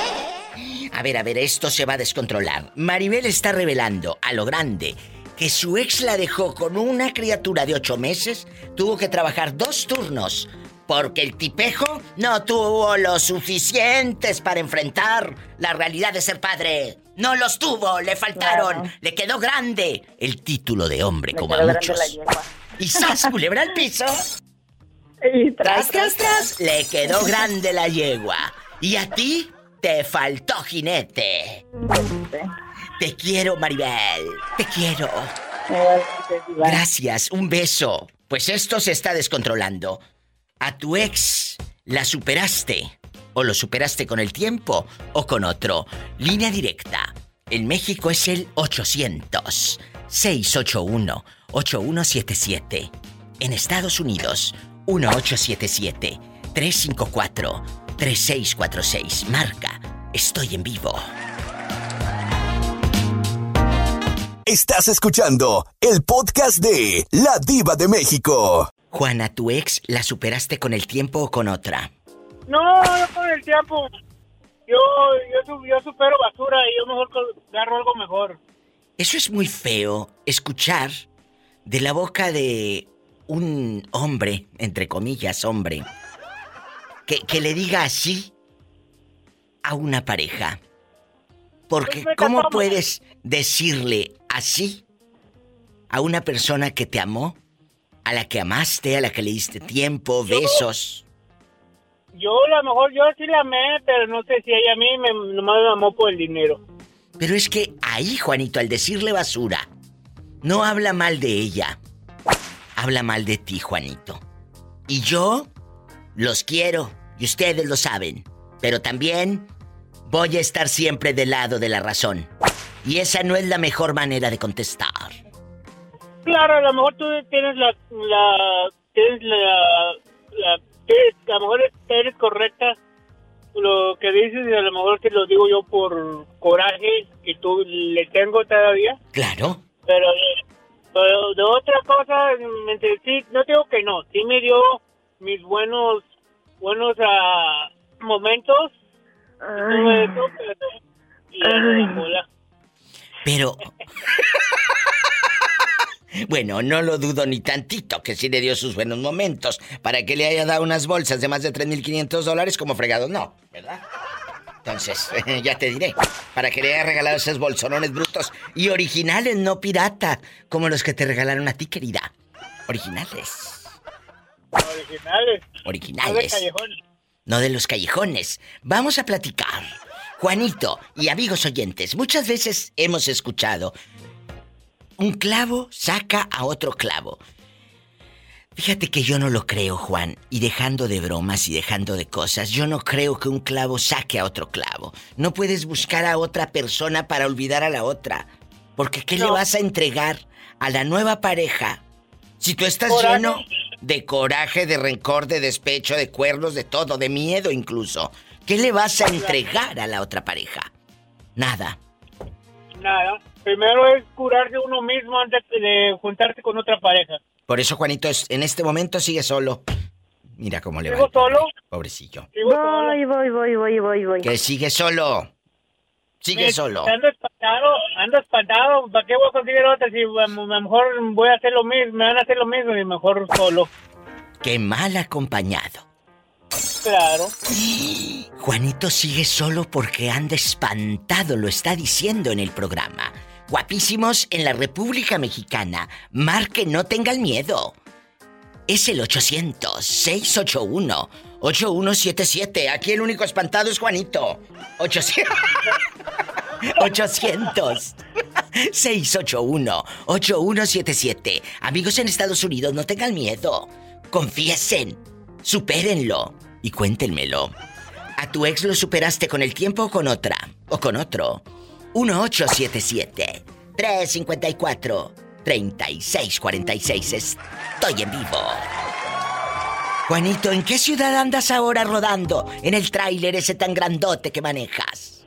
A ver, a ver, esto se va a descontrolar. Maribel está revelando a lo grande que su ex la dejó con una criatura de ocho meses, tuvo que trabajar dos turnos, porque el tipejo no tuvo los suficientes para enfrentar la realidad de ser padre. No los tuvo, le faltaron, Claro. le quedó grande el título de hombre, Me como a muchos. Y ¡zas! culebra al piso. [LAUGHS] Y Tras, tras, tras, le quedó [LAUGHS] grande la yegua. Y a ti te faltó jinete. Te quiero, Maribel. Te quiero. Gracias, un beso. Pues esto se está descontrolando. A tu ex la superaste. O lo superaste con el tiempo o con otro. Línea directa. En México es el 800-681-8177. En Estados Unidos, 1877-354-3646. Marca, estoy en vivo. Estás escuchando el podcast de La Diva de México. Juana, ¿tu ex la superaste con el tiempo o con otra? No, no con el tiempo. Yo, yo, yo supero basura y yo mejor agarro algo mejor. Eso es muy feo, escuchar de la boca de un hombre, entre comillas, hombre, que, que le diga así a una pareja. Porque Pues ¿cómo puedes decirle así a una persona que te amó, a la que amaste, a la que le diste tiempo, besos? Yo a lo mejor yo sí la amé, pero no sé si ella a mí me, nomás me amó por el dinero. Pero es que ahí, Juanito, al decirle basura, no habla mal de ella. Habla mal de ti, Juanito. Y yo los quiero, y ustedes lo saben. Pero también voy a estar siempre del lado de la razón. Y esa no es la mejor manera de contestar. Claro, a lo mejor tú tienes la... la tienes la... la tienes- a lo mejor eres correcta lo que dices y a lo mejor te lo digo yo por coraje que tú le tengo todavía. Claro. Pero, pero de otra cosa, me- sí, no digo que no, sí me dio mis buenos, buenos ah, momentos. Todo eso, pero- y. Pero... Bueno, no lo dudo ni tantito que sí le dio sus buenos momentos para que le haya dado unas bolsas de más de 3.500 dólares como fregado. No, ¿verdad? Entonces, [LAUGHS] ya te diré. Para que le haya regalado esos bolsonones brutos y originales, no pirata, como los que te regalaron a ti, querida. Originales. Originales. No de Originales. No de los callejones. Vamos a platicar. Juanito y amigos oyentes, muchas veces hemos escuchado un clavo saca a otro clavo. Fíjate que yo no lo creo, Juan, y dejando de bromas y dejando de cosas, yo no creo que un clavo saque a otro clavo. No puedes buscar a otra persona para olvidar a la otra. Porque ¿qué le vas a entregar a la nueva pareja si tú estás Coraje. lleno de coraje, de rencor, de despecho, de cuernos, de todo, de miedo incluso? ¿Qué le vas a entregar a la otra pareja? Nada. Nada. Primero es curarse uno mismo antes de juntarse con otra pareja. Por eso, Juanito, es- en este momento sigue solo. Mira cómo le va. ¿Sigo solo? Pobrecillo. Voy, voy, voy, voy, voy, voy. Que sigue solo. Sigue solo. Ando espantado, ando espantado. ¿Para qué voy a conseguir otra si a lo mejor voy a hacer lo mismo, me van a hacer lo mismo y mejor solo? Qué mal acompañado. Claro. Juanito sigue solo porque anda espantado, lo está diciendo en el programa. Guapísimos en la República Mexicana. Marque, no tengan miedo. Es el 800-681-8177. Aquí el único espantado es Juanito. 800. 800. 681-8177. Amigos en Estados Unidos, no tengan miedo. Confiesen. Supérenlo. Y cuéntenmelo. ¿A tu ex lo superaste con el tiempo o con otra? ¿O con otro? 1877-354-3646. Estoy en vivo. Juanito, ¿en qué ciudad andas ahora rodando? En el tráiler ese tan grandote que manejas.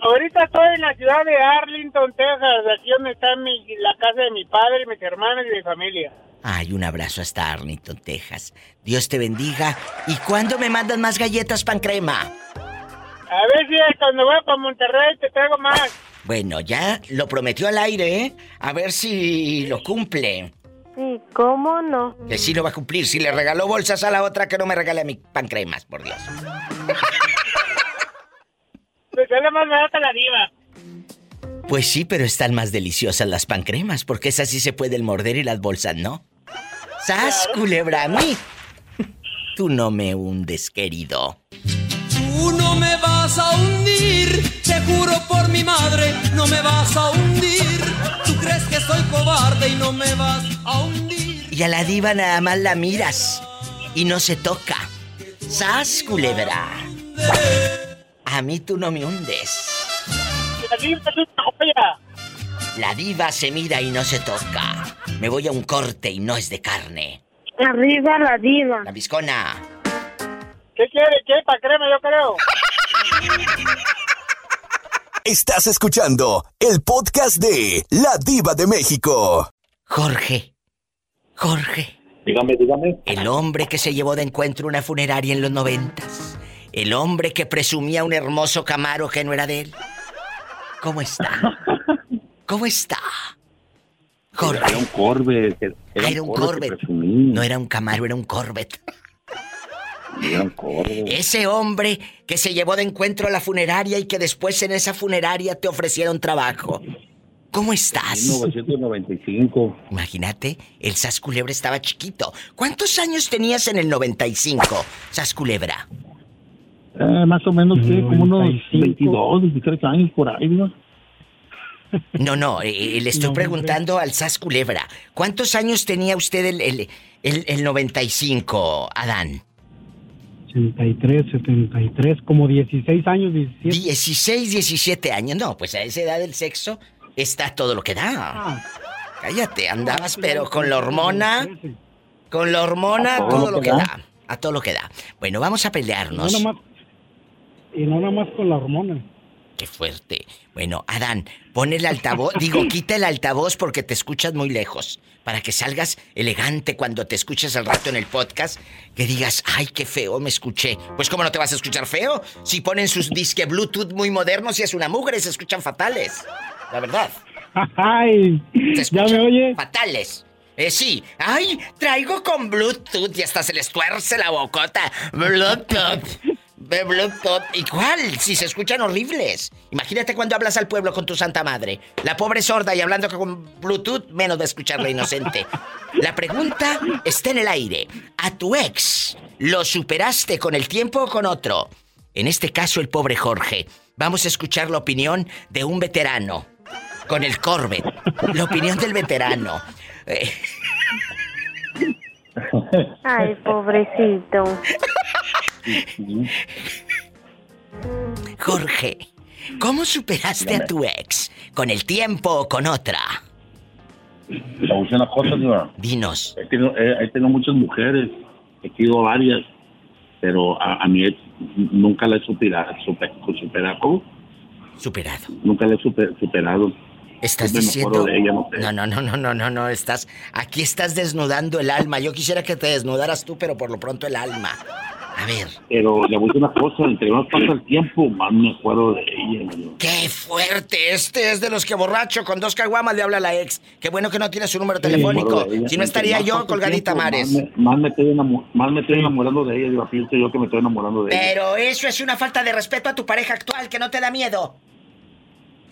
Ahorita estoy en la ciudad de Arlington, Texas, aquí donde está mi, la casa de mi padre, mis hermanos y mi familia. Ay, un abrazo hasta Arlington, Texas. Dios te bendiga. ¿Y cuándo me mandan más galletas pan crema? A ver si cuando voy para Monterrey te traigo más. Bueno, ya lo prometió al aire, ¿eh? A ver si lo cumple. Sí, ¿cómo no? Que sí lo va a cumplir. Si le regaló bolsas a la otra, que no me regale a mi pan cremas, por Dios. Pues es la más barata la diva. Pues sí, pero están más deliciosas las pancremas, porque esas sí se pueden morder y las bolsas no. ¡Sas, culebra, a mí! Tú no me hundes, querido. Tú no me vas a hundir, te juro por mi madre, no me vas a hundir. Tú crees que soy cobarde y no me vas a hundir. Y a la diva nada más la miras y no se toca. ¡Sas, culebra! A mí tú no me hundes. La diva es una joya. La diva se mira y no se toca. Me voy a un corte y no es de carne. Arriba la diva. La viscona. ¿Qué quiere? ¿Qué? ¿Para crema? Yo creo. Estás escuchando el podcast de La Diva de México. Jorge. Jorge. Dígame, dígame. El hombre que se llevó de encuentro una funeraria en los noventas. El hombre que presumía un hermoso Camaro que no era de él. ¿Cómo está? ¿Cómo está? Jorge. Era un Corvette. Era, Ah, era un Corvette. presumí. No era un Camaro, era un Corvette. Era un Corvette. Ese hombre que se llevó de encuentro a la funeraria y que después en esa funeraria te ofrecieron trabajo. ¿Cómo estás? 1995. Imagínate, el Sas Culebra estaba chiquito. ¿Cuántos años tenías en el 95, Sas Culebra? Eh, más o menos, ¿qué? Como unos 22, 23 años por ahí, ¿no? No, no, eh, le estoy preguntando al Sas Culebra. ¿Cuántos años tenía usted el, el, el, el 95, Adán? 83, 73, como 16 años, 17. 16, 17 años. No, pues a esa edad del sexo está todo lo que da. Cállate, andabas pero con la hormona, con la hormona, todo todo lo que da. da. A todo lo que da. Bueno, vamos a No pelearnos. y no nada más con la hormona. Qué fuerte. Bueno, Adán, pon el altavoz, [LAUGHS] digo, quita el altavoz porque te escuchas muy lejos. Para que salgas elegante cuando te escuches al rato en el podcast, que digas, ay, qué feo me escuché. Pues, ¿cómo no te vas a escuchar feo? Si ponen sus disque Bluetooth muy modernos y es una mugre, se escuchan fatales. La verdad. Ay, ¿ya me oye? Fatales. Eh, sí. Ay, traigo con Bluetooth y hasta se les tuerce la bocota. Bluetooth. Bluetooth. Igual, si se escuchan horribles. Imagínate cuando hablas al pueblo con tu santa madre. La pobre sorda y hablando con Bluetooth, menos de escuchar la inocente. La pregunta está en el aire. ¿A tu ex lo superaste con el tiempo o con otro? En este caso, el pobre Jorge. Vamos a escuchar la opinión de un veterano. Con el Corvette. La opinión del veterano. Eh, Ay, pobrecito. [LAUGHS] [LAUGHS] Jorge, ¿cómo superaste a tu ex? ¿Con el tiempo o con otra? La decir una cosa, señora. Dinos. He tenido, he- he tenido muchas mujeres, he tenido varias, pero a, a mi ex nunca la he superado. Super, superado. ¿Cómo? Superado. Nunca la he super- superado. Estás Siempre diciendo. ella, no sé. No, no, no, no, no, no, no, estás. Aquí estás desnudando el alma. Yo quisiera que te desnudaras tú, pero por lo pronto el alma. A ver. Pero le voy a decir una cosa, entre más pasa el tiempo, más me acuerdo de ella. ¡Qué fuerte! Este es de los que borracho con dos caguamas le habla a la ex. Qué bueno que no tiene su número telefónico. de. Si no estaría yo colgadita tiempo, Mares. Más me, más me estoy, enamo- más me estoy enamorando de ella. Yo pienso yo que me estoy enamorando de ella. Pero eso es una falta de respeto a tu pareja actual que no te da miedo.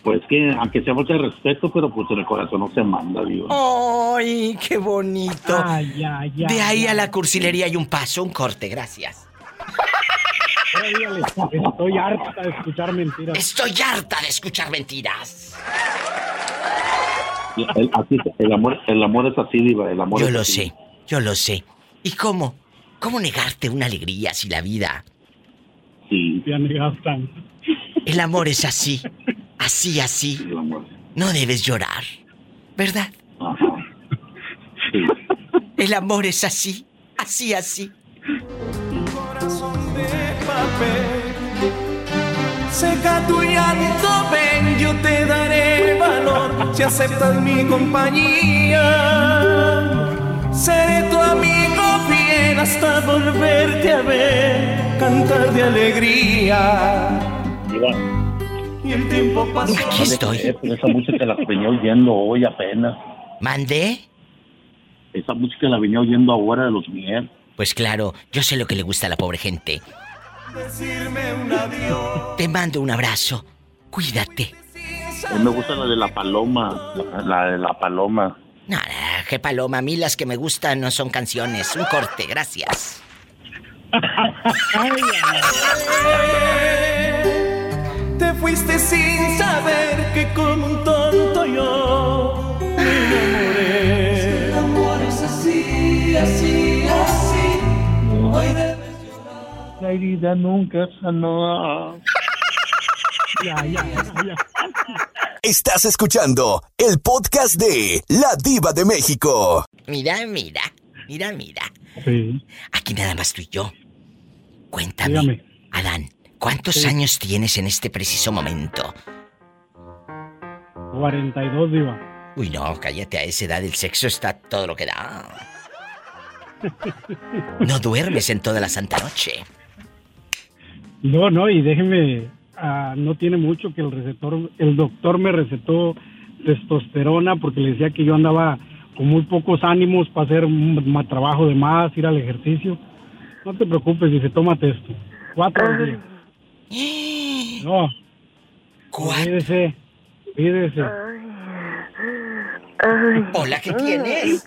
Pues que, aunque sea mucho respeto, pero pues en el corazón no se manda, Dios. ¡Ay, qué bonito! Ay, ay, ay, de ahí a la cursilería hay un paso, un corte, gracias. Estoy harta de escuchar mentiras. Estoy harta de escuchar mentiras. El, así, el amor, el amor es así, Diva, el amor Yo es lo así. sé, yo lo sé. ¿Y cómo? ¿Cómo negarte una alegría si la vida? Sí. Ya negastan. El amor es así, así, así. El amor. No debes llorar, ¿verdad? Ajá. Sí. El amor es así, así, así. Seca tu llanto, ven, yo te daré valor si aceptas mi compañía. Seré tu amigo fiel hasta volverte a ver, cantar de alegría. Y el tiempo pasó. Aquí estoy. pero esa música la venía oyendo hoy apenas. ¿Mandé? Esa música la venía oyendo ahora de los miel. Pues claro, yo sé lo que le gusta a la pobre gente. Decirme un adiós. Te mando un abrazo. Cuídate. A mí me gusta la de la paloma, la, de la paloma. No, no, qué paloma. A mí las que me gustan no son canciones. Un corte, gracias. Te fuiste sin saber que como un tonto yo me enamoré. El amor es así, así. La herida nunca sanó. Ya, ya, ya, ya. Estás escuchando el podcast de La Diva de México. Mira, mira, mira, mira. Sí. Aquí nada más tú y yo. Cuéntame, Dígame. Adán, ¿cuántos Sí. años tienes en este preciso momento? 42, Diva. Uy, no, cállate, a esa edad el sexo está todo lo que da. [LAUGHS] No duermes en toda la santa noche. No, no, y déjeme, ah, no tiene mucho que el receptor, el doctor me recetó testosterona porque le decía que yo andaba con muy pocos ánimos para hacer un ma- trabajo de más, ir al ejercicio. No te preocupes, dice, tómate esto. Cuatro al día. [GASPS] No. Cuídese, cuídese. Hola, ¿qué tienes?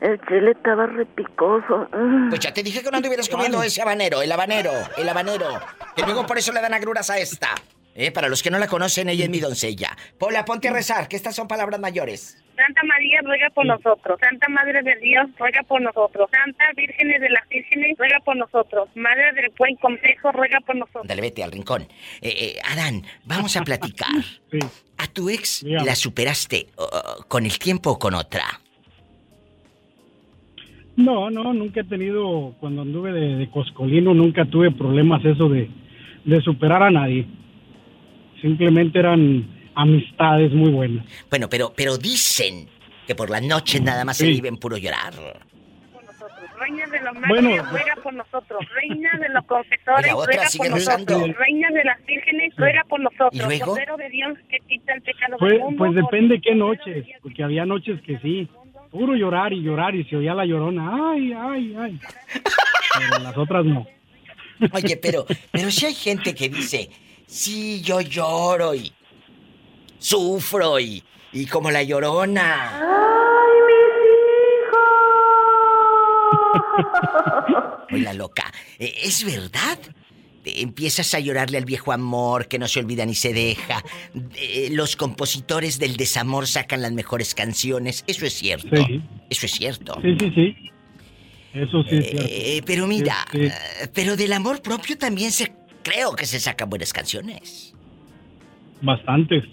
El chile estaba repicoso. Pues ya te dije que no anduvieras comiendo ese habanero, el habanero, el habanero. Que luego por eso le dan agruras a esta. Eh, para los que no la conocen, ella es mi doncella. Pola, ponte a rezar, que estas son palabras mayores. Santa María ruega por nosotros. Santa Madre de Dios ruega por nosotros. Santa Virgen de las Vírgenes ruega por nosotros. Madre del Buen Consejo ruega por nosotros. Dale, vete al rincón. Eh, eh, Adán, vamos a platicar. ¿A tu ex la superaste uh, con el tiempo o con otra? No, no, nunca he tenido, cuando anduve de, de coscolino, nunca tuve problemas eso de, de superar a nadie. Simplemente eran amistades muy buenas. Bueno, pero, pero dicen que por las noches nada más se vive en puro llorar. Reina de los Bueno. mártires ruega por nosotros. Reina de los confesores ruega por nosotros. Reina de las Vírgenes ruega por nosotros. ¿Y luego? Cordero de Dios que quita el pecado Pues, del mundo. pues depende qué noches, porque había noches que sí, puro llorar y llorar y se oía la llorona, ay, ay, ay. Pero las otras no. Oye, pero, pero si hay gente que dice, sí, yo lloro y sufro y, y como la llorona. Oye, la [LAUGHS] loca, ¿e- ¿es verdad? Empiezas a llorarle al viejo amor que no se olvida ni se deja. Eh, Los compositores del desamor sacan las mejores canciones. Eso es cierto. Sí. Eso es cierto. Sí, sí, sí. Eso sí es cierto. Eh, pero mira, Este, pero del amor propio también se creo que se sacan buenas canciones. bastantes.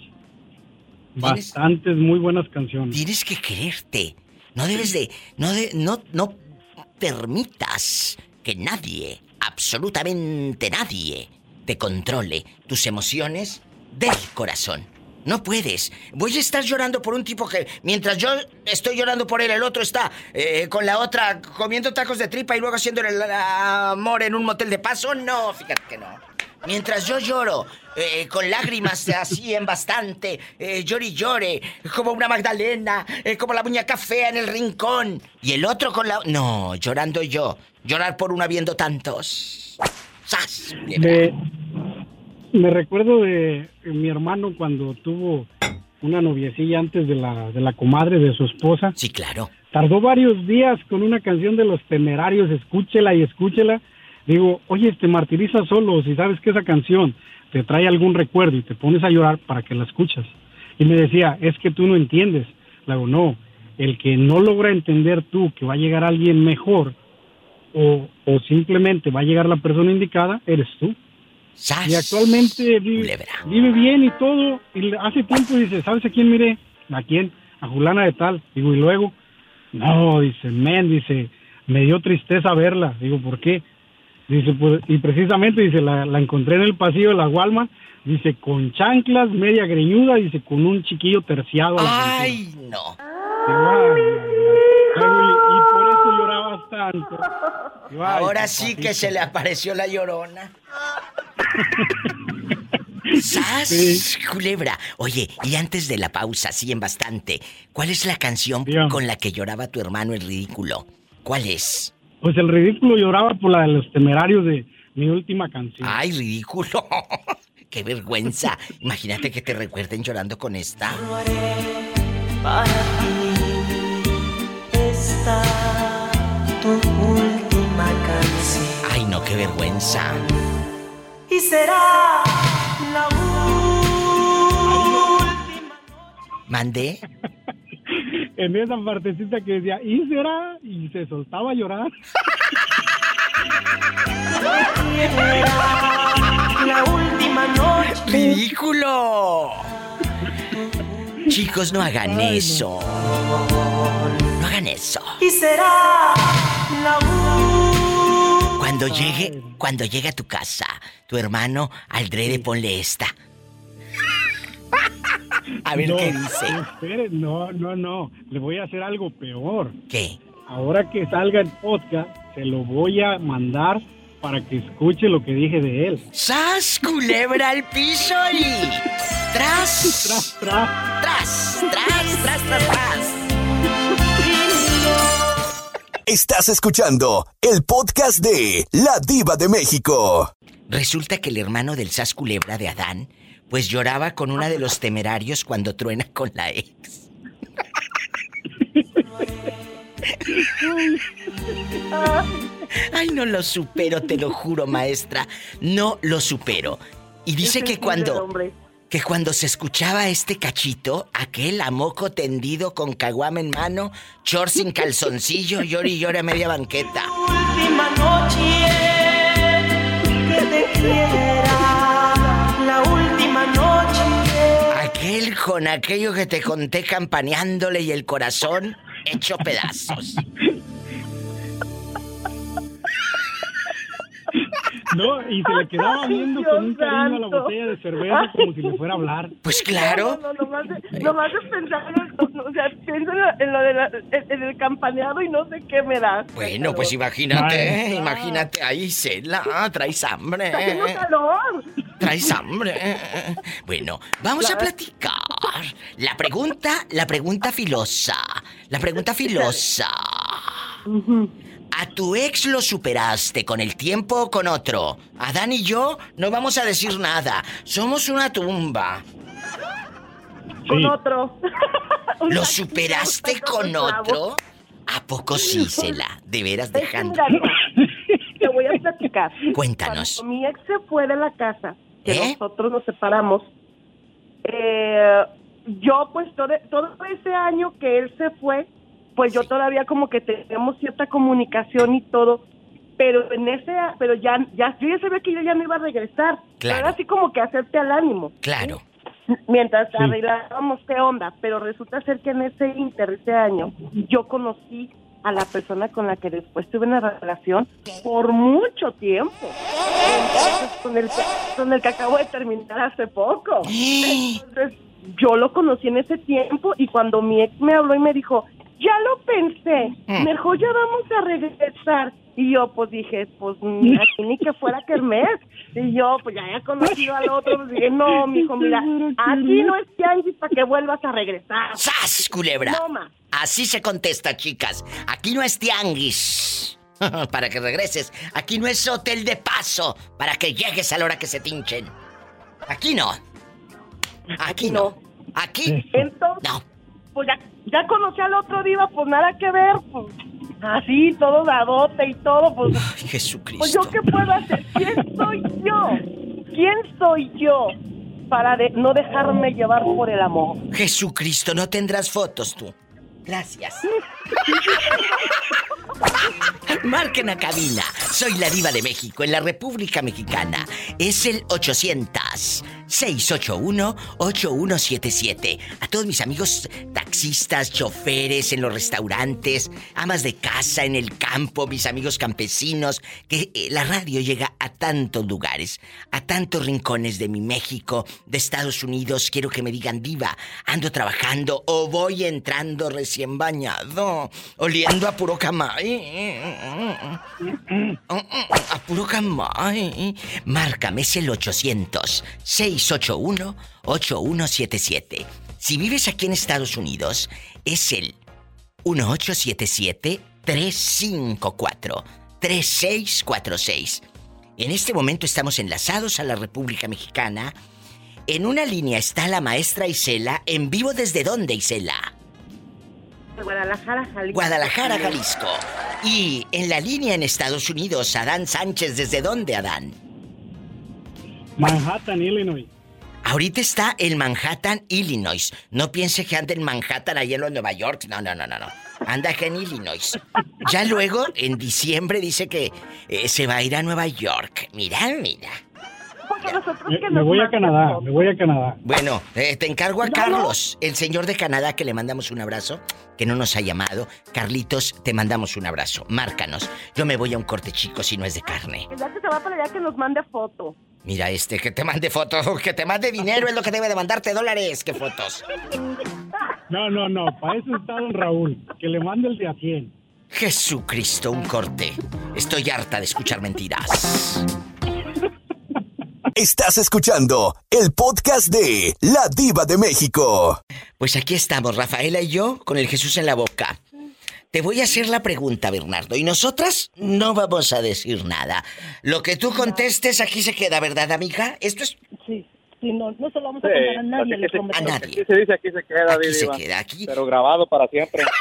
Bastantes muy buenas canciones. Tienes que quererte. No debes de no de, no no permitas que nadie, absolutamente nadie te controle tus emociones del corazón. No puedes. Voy a estar llorando por un tipo que, mientras yo estoy llorando por él, el otro está eh, con la otra comiendo tacos de tripa y luego haciendo el amor en un motel de paso. No, fíjate que no. Mientras yo lloro, eh, con lágrimas así en bastante, eh, llore y llore, como una Magdalena, eh, como la muñeca fea en el rincón. Y el otro con la... No, llorando yo. Llorar por uno habiendo tantos. ¡Sas! Me, me recuerdo de mi hermano cuando tuvo una noviecilla antes de la, de la comadre de su esposa. Sí, claro. Tardó varios días con una canción de los temerarios, escúchela y escúchela. Digo, oye, te martirizas solo si sabes que esa canción te trae algún recuerdo y te pones a llorar para que la escuchas. Y me decía, es que tú no entiendes. Le digo, no, el que no logra entender tú que va a llegar alguien mejor o, o simplemente va a llegar la persona indicada, eres tú. Y actualmente vive, vive bien y todo. Y hace tiempo dice, ¿sabes a quién miré? ¿A quién? A Julana de tal. Digo, y luego, no, dice, men, dice, me dio tristeza verla. Digo, ¿por qué? Dice, pues, y precisamente, dice, la, la encontré en el pasillo de la Walmart, dice, con chanclas, media greñuda, dice, con un chiquillo terciado. ¡Ay, no! Digo, "Ay, ay, ay". Llorabas tanto. Digo, "Ay, Ahora sí que papacito". se le apareció la llorona. [LAUGHS] ¡Sas! Sí. Culebra. Oye, y antes de la pausa, sí en bastante, ¿cuál es la canción con la que lloraba tu hermano el ridículo? ¿Cuál es? Pues el ridículo lloraba por la de los temerarios de mi última canción. ¡Ay, ridículo! [LAUGHS] ¡Qué vergüenza! Imagínate que te recuerden llorando con esta. Para ti está tu última canción ¡Ay, no, qué vergüenza! y será la ¿Mandé? [LAUGHS] En esa partecita que decía, ¿y será? Y se soltaba a llorar. [LAUGHS] la última noche. ¡Ridículo! Chicos, no hagan eso. No hagan eso. y será la Cuando llegue, cuando llegue a tu casa, tu hermano, al drede ponle esta. [LAUGHS] A ver No, qué dice. espere, no, no, no. Le voy a hacer algo peor. ¿Qué? Ahora que salga el podcast, se lo voy a mandar para que escuche lo que dije de él. ¡Sas, culebra al piso y... ¡Tras! [LAUGHS] ¡Tras, tras! ¡Tras, tras, tras, tras, tras! Estás escuchando el podcast de La Diva de México. Resulta que el hermano del Sas Culebra de Adán, pues lloraba con una de los temerarios cuando truena con la ex. Ay, no lo supero, te lo juro, maestra. No lo supero. Y dice que cuando hombre. Que cuando se escuchaba este cachito, aquel a moco tendido con caguama en mano, short sin calzoncillo, llori y llora a media banqueta. última noche que te quiera, la última noche. Aquel con aquello que te conté campaneándole y el corazón hecho pedazos. No, y se le quedaba viendo Dios con un cariño a la botella de cerveza como si le fuera a hablar. Pues claro. No, no, no, nomás de, nomás de pensar en, el- o sea, pienso en, la- en lo de la- en- el campaneado y no sé qué me da. Bueno, pues imagínate, Ay. imagínate ahí, Cela, traes hambre. Está haciendo calor. Traes hambre. Bueno, vamos a platicar. La pregunta, la pregunta filosa. La pregunta filosa. ¿A tu ex lo superaste con el tiempo o con otro? Adán y yo no vamos a decir nada. Somos una tumba. Con otro. [LAUGHS] ¿Lo superaste con otro? ¿A poco sí, Cela? De veras dejando. Te voy a platicar. Cuéntanos. Cuando mi ex se fue de la casa, que ¿Eh? nosotros nos separamos, eh, yo pues todo, todo ese año que él se fue, pues yo todavía como que teníamos cierta comunicación y todo, pero en ese, pero ya, ya, yo ya sabía que yo ya no iba a regresar. Claro. Era así como que hacerte al ánimo. Claro. Mientras Sí. arreglábamos qué onda, pero resulta ser que en ese inter, ese año, yo conocí a la persona con la que después tuve una relación por mucho tiempo. Entonces, con el con el que acabo de terminar hace poco. [GASPS] Entonces, yo lo conocí en ese tiempo y cuando mi ex me habló y me dijo, ya lo pensé, Mm. mejor ya vamos a regresar. Y yo pues dije, pues aquí ni que fuera Kermés. Y yo pues ya he conocido al otro, pues dije, no, [LAUGHS] mijo, mira, aquí no es tianguis para que vuelvas a regresar. ¡Sas, culebra! No, ma. Así se contesta, chicas. Aquí no es tianguis. [LAUGHS] para que regreses. Aquí no es hotel de paso. Para que llegues a la hora que se tinchen. Aquí no. Aquí no. Aquí. Entonces, pues ya, ya conocí al otro diva, pues nada que ver, pues así, todo dadote y todo, pues, Jesucristo. pues yo qué puedo hacer, ¿quién soy yo? ¿Quién soy yo para de- no dejarme llevar por el amor? Jesucristo, no tendrás fotos tú. Gracias. Marquen a cabina. Soy la diva de México en la República Mexicana. Es el 800-681-8177. A todos mis amigos taxistas, choferes en los restaurantes, amas de casa en el campo, mis amigos campesinos, que eh, la radio llega a tantos lugares, a tantos rincones de mi México, de Estados Unidos. Quiero que me digan, diva, ando trabajando o voy entrando recién bañado, oliendo a puro camay. A puro camay. Márcame, es el 800-681-8177. Si vives aquí en Estados Unidos, es el 1877-354-3646. En este momento estamos enlazados a la República Mexicana. En una línea está la maestra Isela, en vivo desde dónde, Isela? De Guadalajara, Jalisco. Guadalajara, Jalisco. Y en la línea en Estados Unidos, Adán Sánchez, ¿desde dónde, Adán? Manhattan, Illinois. Ahorita está en Manhattan, Illinois. No piense que anda en Manhattan, allá en los Nueva York. No, no, no, no, no. Anda acá en Illinois. Ya luego, en diciembre, dice que eh, se va a ir a Nueva York. Mira, mira. Me, me voy a Canadá, me voy a Canadá. Bueno, eh, te encargo a Carlos, el señor de Canadá, que le mandamos un abrazo, que no nos ha llamado. Carlitos, te mandamos un abrazo. Márcanos. Yo me voy a un corte chico si no es de carne. Día que se va para allá que nos mande foto. Mira este, que te mande fotos, [LAUGHS] que te mande dinero, es lo que debe de mandarte dólares. ¿Qué fotos? No, no, no, para eso está don Raúl. Que le mande el de a 100. Jesucristo, un corte. Estoy harta de escuchar mentiras. Estás escuchando el podcast de La Diva de México. Pues aquí estamos, Rafaela y yo, con el Jesús en la boca. Te voy a hacer la pregunta, Bernardo, y nosotras no vamos a decir nada. Lo que tú contestes aquí se queda, ¿verdad, amiga? Esto es... Sí, sí, no, no se lo vamos a Sí, contar a nadie. A nadie. Aquí se dice, aquí se queda, Aquí se queda, aquí. Pero grabado para siempre. [LAUGHS]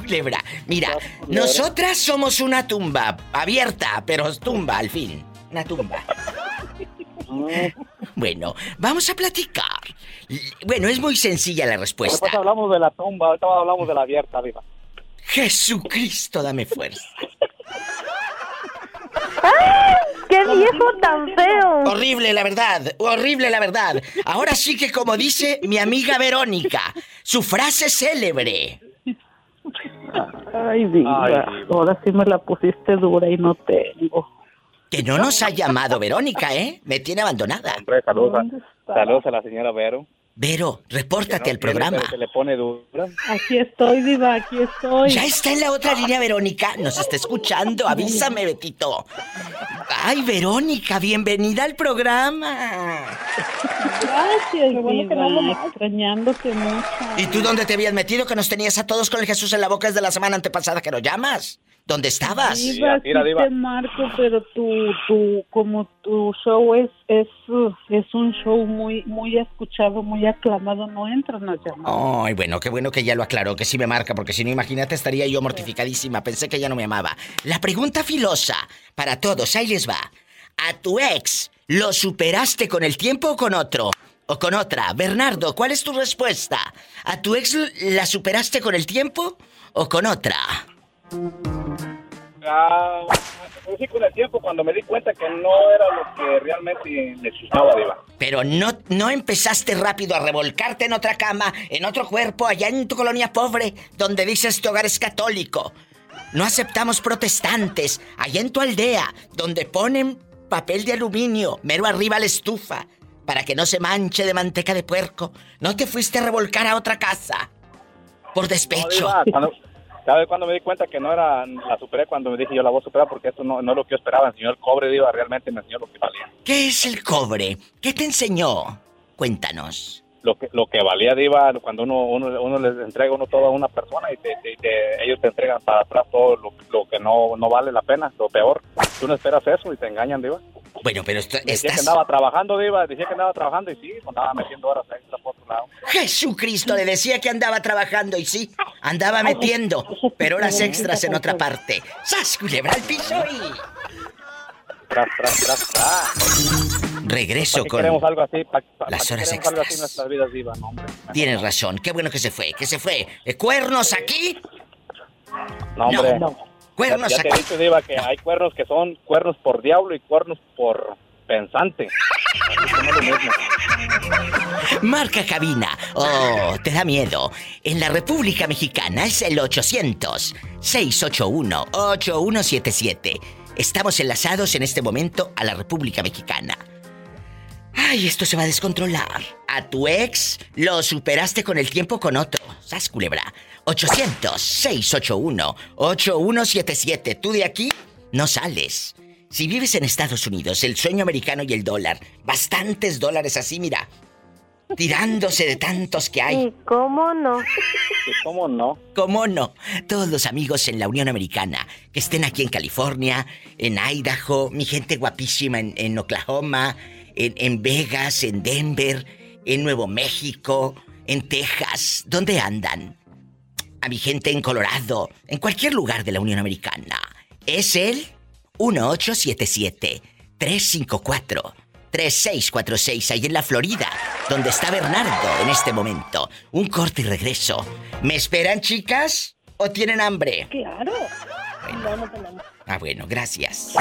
Culebra. Mira, nosotras somos una tumba, abierta, pero tumba al fin. Una tumba. [LAUGHS] Bueno, vamos a platicar. Bueno, es muy sencilla la respuesta. Después hablamos de la tumba, ahorita hablamos de la abierta, Diva. Jesucristo, dame fuerza. [LAUGHS] ¡Qué viejo tan feo! Horrible, la verdad. Horrible, la verdad. Ahora sí que como dice mi amiga Verónica, su frase célebre. Ay, diva, Ay, diva. ahora sí me la pusiste dura y no tengo. Que no nos ha llamado Verónica, ¿eh? Me tiene abandonada. Hombre, saludos a, saludos a la señora Vero. Vero, repórtate al programa. Se le pone dura. Aquí estoy, diva, aquí estoy. Ya está en la otra línea, Verónica. Nos está escuchando. Avísame, Betito. Ay, Verónica, bienvenida al programa. Gracias, Qué bueno que no diva, extrañándote mucho. ¿Y tú dónde te habías metido que nos tenías a todos con el Jesús en la boca desde la semana antepasada que nos llamas? ¿Dónde estabas? Diva, sí mira, diva. te marco, pero tu, tu, como tu show es, es, es un show muy, muy escuchado, muy aclamado, no entran las llamadas. Ay, bueno, qué bueno que ya lo aclaró, que sí me marca, porque si no, imagínate, estaría yo mortificadísima. Pensé que ya no me amaba. La pregunta filosa para todos, ahí les va. ¿A tu ex lo superaste con el tiempo o con otro? ¿O con otra? Bernardo, ¿cuál es tu respuesta? ¿A tu ex la superaste con el tiempo o con otra? Ah, sí, con el tiempo, cuando me di cuenta que no era lo que realmente necesitaba, Diva. Pero no, no empezaste rápido a revolcarte en otra cama, en otro cuerpo, allá en tu colonia pobre, donde dices tu hogar es católico. No aceptamos protestantes, allá en tu aldea, donde ponen papel de aluminio mero arriba la estufa, para que no se manche de manteca de puerco. No te fuiste a revolcar a otra casa. Por No, despecho. Diva, cuando, ¿Sabes cuando me di cuenta que no era, la superé cuando me dije yo la voy a superar porque esto no, no es lo que yo esperaba, enseñó el cobre, Diva, realmente me enseñó lo que valía. ¿Qué es el cobre? ¿Qué te enseñó? Cuéntanos. Lo que, lo que valía, Diva, cuando uno, uno, uno les entrega uno todo a una persona y te, te- te- ellos te entregan para atrás todo lo, lo que no, no vale la pena, lo peor. Tú no esperas eso y te engañan, Diva. Bueno, pero esto, Decía que estás... andaba trabajando, Diva, decía que andaba trabajando y sí, andaba metiendo horas extra por otro lado. Jesucristo le decía que andaba trabajando y sí, andaba metiendo, pero horas extras en otra parte. ¡Sas, culebra al piso y... Tras, tras, tras, tras. Regreso ¿Para qué con... queremos algo Las horas queremos algo así en extras. nuestras vidas, Diva? No, hombre. Tienes razón, qué bueno que se fue, que se fue. ¿Eh, ¿Cuernos aquí? No, hombre. No, Cuernos ya, ya te he aquí. dicho, Diva, que hay cuernos que son cuernos por diablo y cuernos por pensante. Marca cabina. Oh, te da miedo. En la República Mexicana es el 800-681-8177. Estamos enlazados en este momento a la República Mexicana. Ay, esto se va a descontrolar. A tu ex lo superaste con el tiempo con otro. ¿Sas, culebra? 800-681-8177. Tú de aquí no sales. Si vives en Estados Unidos, el sueño americano y el dólar, bastantes dólares así, mira, tirándose de tantos que hay. ¿Y cómo no? ¿Cómo no? ¿Cómo no? Todos los amigos en la Unión Americana que estén aquí en California, en Idaho, mi gente guapísima en, en Oklahoma, en, en Vegas, en Denver, en Nuevo México, en Texas, ¿dónde andan? A mi gente en Colorado, en cualquier lugar de la Unión Americana. Es el 1877-354-3646, ahí en la Florida, donde está Bernardo en este momento. Un corte y regreso. ¿Me esperan, chicas? ¿O tienen hambre? Claro. No, no tenemos. Ah, bueno, gracias.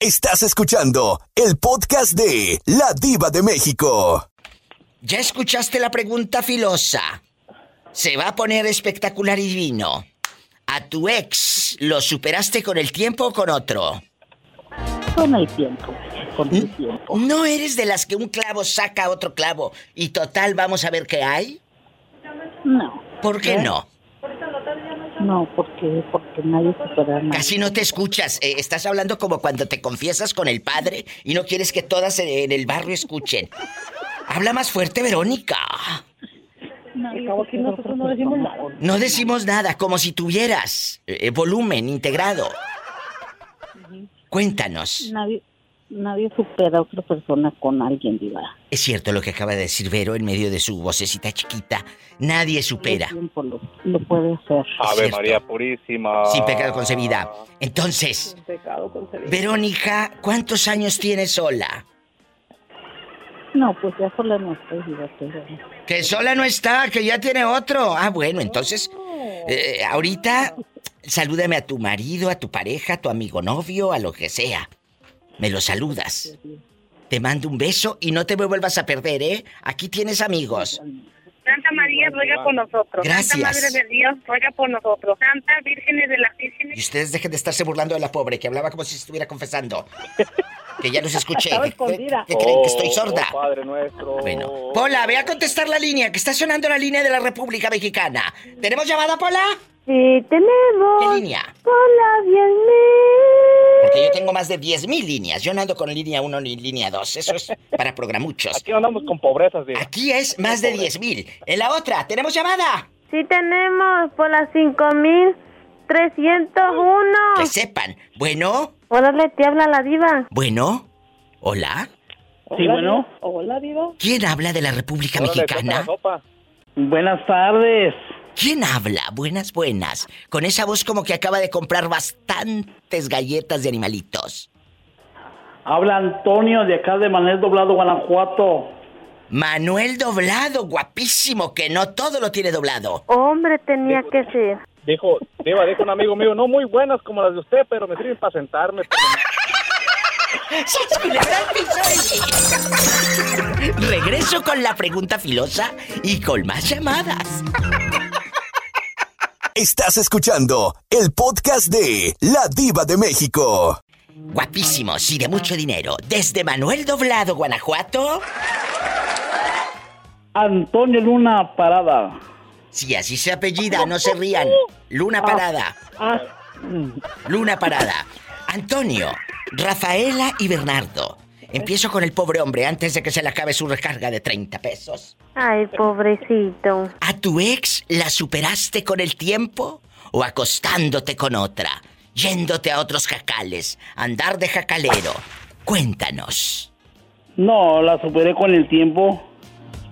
Estás escuchando el podcast de La Diva de México. ¿Ya escuchaste la pregunta filosa? Se va a poner espectacular y divino. ¿A tu ex lo superaste con el tiempo o con otro? Con el tiempo. Con el tiempo. ¿No eres de las que un clavo saca otro clavo y total vamos a ver qué hay? No. ¿Por qué ¿Eh? no? No, porque, porque nadie supera a nadie. Casi no te escuchas. Eh, estás hablando como cuando te confiesas con el padre y no quieres que todas en el barrio escuchen. Habla más fuerte, Verónica. Nosotros no decimos nada. No decimos nada, como si tuvieras eh, volumen integrado. Cuéntanos. Nadie, nadie supera a otra persona con alguien, diva. Es cierto lo que acaba de decir Vero en medio de su vocecita chiquita. Nadie supera. El tiempo lo, lo puede hacer. Ave cierto. María Purísima. Sin pecado concebida. Entonces, Pecado concebido. Verónica, ¿cuántos años tienes sola? No, pues ya sola no estoy, diva. pero- Que sola no está, que ya tiene otro. Ah, bueno, entonces, eh, ahorita salúdame a tu marido, a tu pareja, a tu amigo novio, a lo que sea. Me lo saludas. Te mando un beso y no te me vuelvas a perder, ¿eh? Aquí tienes amigos. Santa María ruega por nosotros. Gracias. Santa Madre de Dios ruega por nosotros. Santa Vírgenes de las Vírgenes. Y ustedes dejen de estarse burlando de la pobre, que hablaba como si estuviera confesando. Que ya los escuché. Estaba ¿Qué, escondida. qué creen? ¿Que estoy Oh, sorda? oh, Padre nuestro. Bueno, Pola, ve a contestar la línea, que está sonando la línea de la República Mexicana. ¿Tenemos llamada, Pola? Sí, tenemos. ¿Qué línea? Hola, bien Porque yo tengo más de 10.000 líneas. Yo no ando con línea 1 ni línea 2. Eso es para programuchos. Aquí andamos con pobrezas, Diva. Aquí es más de 10.000. En la otra, ¿tenemos llamada? Sí, tenemos por las 5301. Que sepan. Bueno, Órale, te habla la diva. bueno. Hola. Sí, bueno. Hola, diva. ¿Quién habla de la República Mexicana? Buenas tardes. ¿Quién habla? Buenas, buenas. Con esa voz como que acaba de comprar bastantes galletas de animalitos. Habla Antonio de acá de Manuel Doblado, Guanajuato. Manuel Doblado, guapísimo, que no todo lo tiene doblado. Hombre, tenía que ser. Dijo, Diva, dijo un amigo mío, no muy buenas como las de usted, pero me sirven para sentarme. [LAUGHS] Regreso con la pregunta filosa y con más llamadas. [LAUGHS] Estás escuchando el podcast de La Diva de México. Guapísimos y de mucho dinero. Desde Manuel Doblado, Guanajuato. Antonio Luna Parada. Si así se apellida, no se rían. Luna Parada. Ah, Luna Parada. Antonio, Rafaela y Bernardo. Empiezo con el pobre hombre antes de que se le acabe su recarga de 30 pesos. Ay, pobrecito. ¿A tu ex la superaste con el tiempo o acostándote con otra? Yéndote a otros jacales, andar de jacalero. Cuéntanos. No, la superé con el tiempo.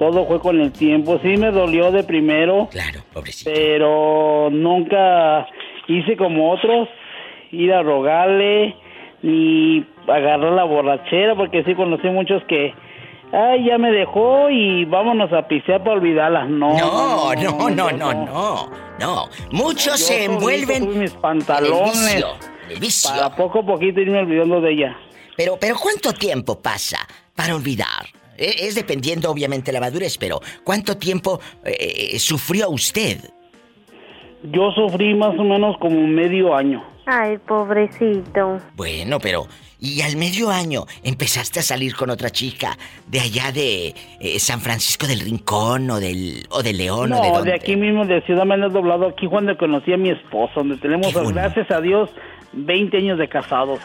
Todo fue con el tiempo. Sí me dolió de primero. Claro, pobrecito. Pero nunca hice como otros, ir a rogarle, ni agarrar la borrachera, porque sí conocí muchos que, ay, ya me dejó y vámonos a pisear para olvidarlas. No, No, no, no, no, no. No. Muchos Yo se envuelven mis el pantalones vicio. el vicio. para poco a poquito irme olvidando de ella. Pero, pero ¿cuánto tiempo pasa para olvidar? E- Es dependiendo obviamente la madurez, pero ¿cuánto tiempo eh, sufrió usted? Yo sufrí más o menos como medio año. Ay, pobrecito. Bueno, pero y al medio año empezaste a salir con otra chica de allá de eh, San Francisco del Rincón o del o de León o de No, dónde? de aquí mismo, de Ciudad Manuel Doblado, aquí cuando conocí a mi esposo, donde tenemos, gracias a Dios, 20 años de casados.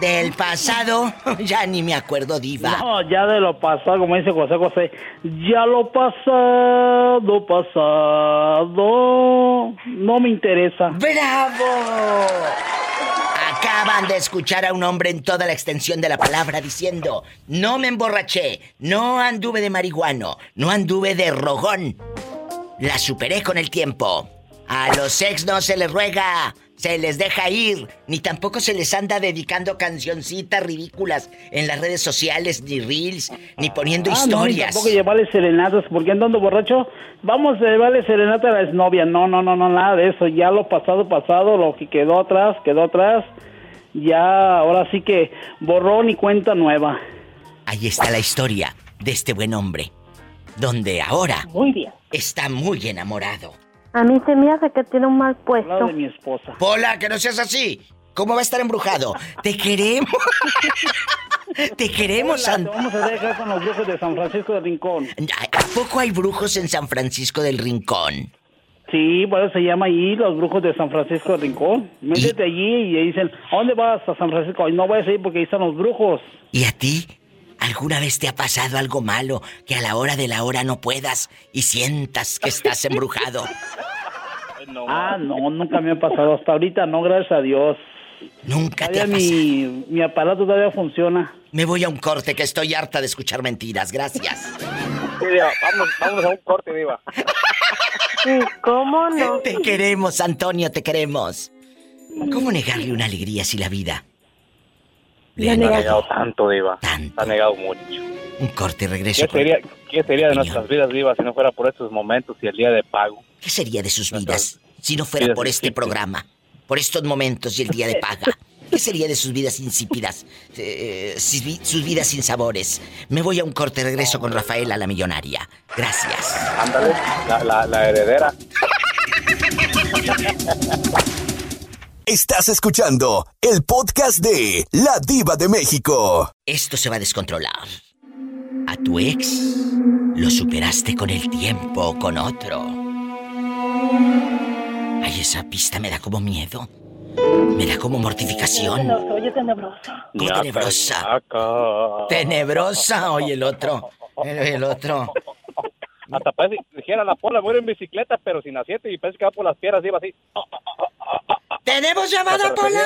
Del pasado, [LAUGHS] ya ni me acuerdo, diva. No, ya de lo pasado, como dice José José, ya lo pasado, pasado, no me interesa. ¡Bravo! Acaban de escuchar a un hombre en toda la extensión de la palabra diciendo, no me emborraché, no anduve de marihuano, no anduve de rogón. La superé con el tiempo. A los ex no se les ruega, se les deja ir, ni tampoco se les anda dedicando cancioncitas ridículas en las redes sociales, ni reels, ni poniendo Ah, no, ni historias. tampoco llevarle serenatas, porque andando borracho, vamos a llevarle serenata a la exnovia. No, no, no, no, nada de eso. Ya lo pasado, pasado, lo que quedó atrás, quedó atrás. Ya, ahora sí que borrón y cuenta nueva. Ahí está la historia de este buen hombre, donde ahora Muy bien. está muy enamorado. A mí se me hace que tiene un mal puesto. de mi esposa. Pola, que no seas así. ¿Cómo va a estar embrujado? Te queremos. [LAUGHS] Te queremos, Hola, San- te vamos a dejar con los brujos de San Francisco de Rincón. ¿A poco hay brujos en San Francisco del Rincón? Sí, por eso se llama ahí los brujos de San Francisco de Rincón. Métete allí y dicen, ¿a dónde vas a San Francisco? Ay, no vayas ahí porque ahí están los brujos. ¿Y a ti? ¿Alguna vez te ha pasado algo malo que a la hora de la hora no puedas y sientas que estás embrujado? [LAUGHS] Ah, no, nunca me ha pasado. Hasta ahorita no, gracias a Dios. Nunca te ha mi, mi aparato todavía funciona. Me voy a un corte que estoy harta de escuchar mentiras. Gracias. Sí, Diva, vamos, vamos a un corte, Diva. [LAUGHS] ¿cómo no? [LAUGHS] Te queremos, Antonio, te queremos. ¿Cómo negarle una alegría si la vida? Le ha negado tanto, Diva. Ha negado mucho. Un corte y regreso. ¿Qué con- sería, ¿Qué sería de nuestras vidas, Diva, si no fuera por estos momentos y el día de pago? ¿Qué sería de sus vidas si no fuera por este programa? Por estos momentos y el día de paga. [LAUGHS] ¿Qué sería de sus vidas insípidas? Eh, sus vi- sus vidas sin sabores. Me voy a un corte, regreso con Rafaela, la millonaria. Gracias. Ándale, la, la, la heredera. Estás escuchando el podcast de La Diva de México. Esto se va a descontrolar. A tu ex lo superaste con el tiempo o con otro. Ay, esa pista me da como miedo. Me da como mortificación. No, oye, tenebroso. Como tenebrosa. Tenebrosa, oye el otro. El, el otro. Hasta parece, dijera la pola, ir en bicicleta, pero sin asiento y parece que va por las piedras, Diva, así. ¡Tenemos llamada, Pola!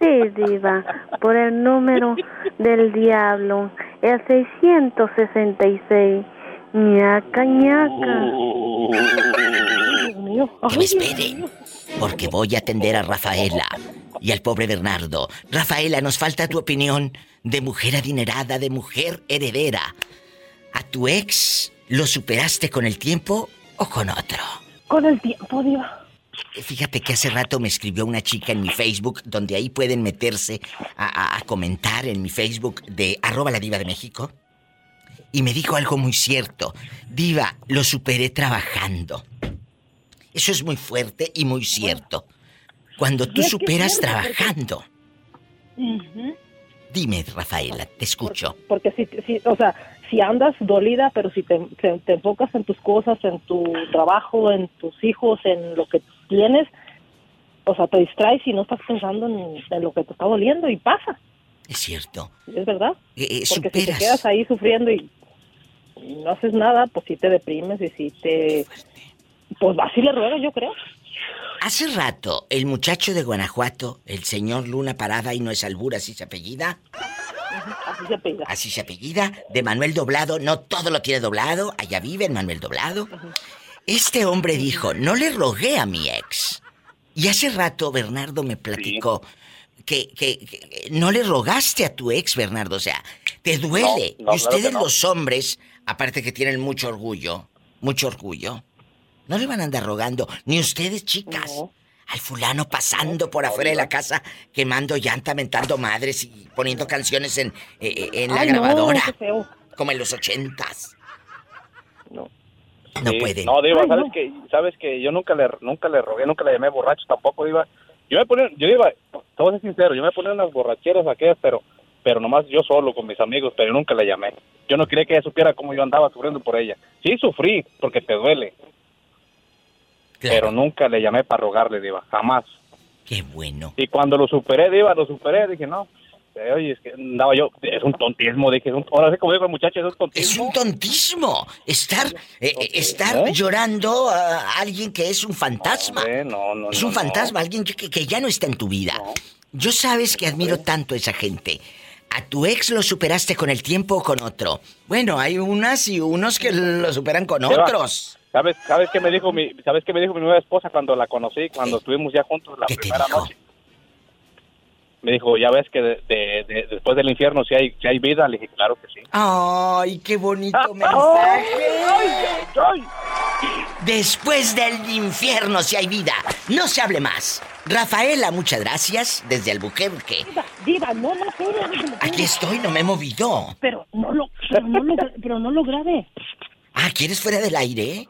Sí, diva, por el número del diablo, el 666. ñaca, ñaca. Que me esperen, porque voy a atender a Rafaela y al pobre Bernardo. Rafaela, nos falta tu opinión de mujer adinerada, de mujer heredera. ¿A tu ex lo superaste con el tiempo o con otro? Con el tiempo, diva. Fíjate que hace rato me escribió una chica en mi Facebook, donde ahí pueden meterse a, a- a comentar en mi Facebook de arroba la diva de México. Y me dijo algo muy cierto. Diva, lo superé trabajando. Eso es muy fuerte y muy cierto. Cuando tú superas porque- trabajando. Dime, Rafaela, te escucho. Porque si, si, o sea, si andas dolida, pero si te, te- te enfocas en tus cosas, en tu trabajo, en tus hijos, en lo que tienes, o sea, te distraes y no estás pensando en, en lo que te está doliendo y pasa, Es cierto. es verdad. Eh, eh, Porque si te superas. quedas ahí sufriendo y y no haces nada, pues sí te deprimes y sí te... Pues así le ruegas, yo creo. Hace rato, el muchacho de Guanajuato, el señor Luna Parada, y no es albura, así se apellida. Así se apellida. Así se apellida, de Manuel Doblado, no todo lo tiene doblado, allá vive en Manuel Doblado. Este hombre dijo, no le rogué a mi ex. Y hace rato Bernardo me platicó que, que- que no le rogaste a tu ex, Bernardo, o sea, te duele. No, no, y ustedes claro los hombres, aparte que tienen mucho orgullo, mucho orgullo, no le van a andar rogando, ni ustedes, chicas. Al fulano pasando por afuera de la casa, quemando llanta, mentando madres y poniendo canciones en, eh, eh, en la Ay, grabadora. feo. Como en los ochentas. No. No Sí, pueden. No, Diva, Ay, sabes no. que sabes que yo nunca le nunca le rogué, nunca le llamé borracho tampoco, Diva. Yo me ponía, yo iba, te voy a ser sincero, yo me ponía unas borracheras aquellas, pero pero nomás yo solo con mis amigos, pero nunca le llamé. Yo no quería que ella supiera cómo yo andaba sufriendo por ella. Sí sufrí porque te duele. Pero nunca le llamé para rogarle, Diva, jamás. Qué bueno. Y cuando lo superé, Diva, lo superé, dije, no, oye, es que andaba yo, es un tontismo, dije, es un- ahora sí como digo el muchacho, es un Es tontismo. un tontismo. Estar, eh, eh, estar ¿Eh? llorando a alguien que es un fantasma. no, no, es un fantasma, alguien que, que- ya no está en tu vida. Yo sabes que admiro tanto a esa gente. ¿A tu ex lo superaste con el tiempo o con otro? Bueno, hay unas y unos que lo superan con otros. ¿Sabes, sabes qué me dijo mi, sabes qué me dijo mi nueva esposa cuando la conocí, cuando estuvimos ya juntos la primera noche? Me dijo, ya ves que de- de- de- después del infierno si hay, si hay vida. Le dije, claro que sí. Ay, qué bonito [LAUGHS] mensaje. Después del infierno si hay vida, no se hable más. Rafaela, muchas gracias desde Albuquerque. Diva, no, no, pero, pero, Aquí estoy, no me he movido. pero no lo, pero no lo, pero no lo grabe. Ah, ¿quieres fuera del aire?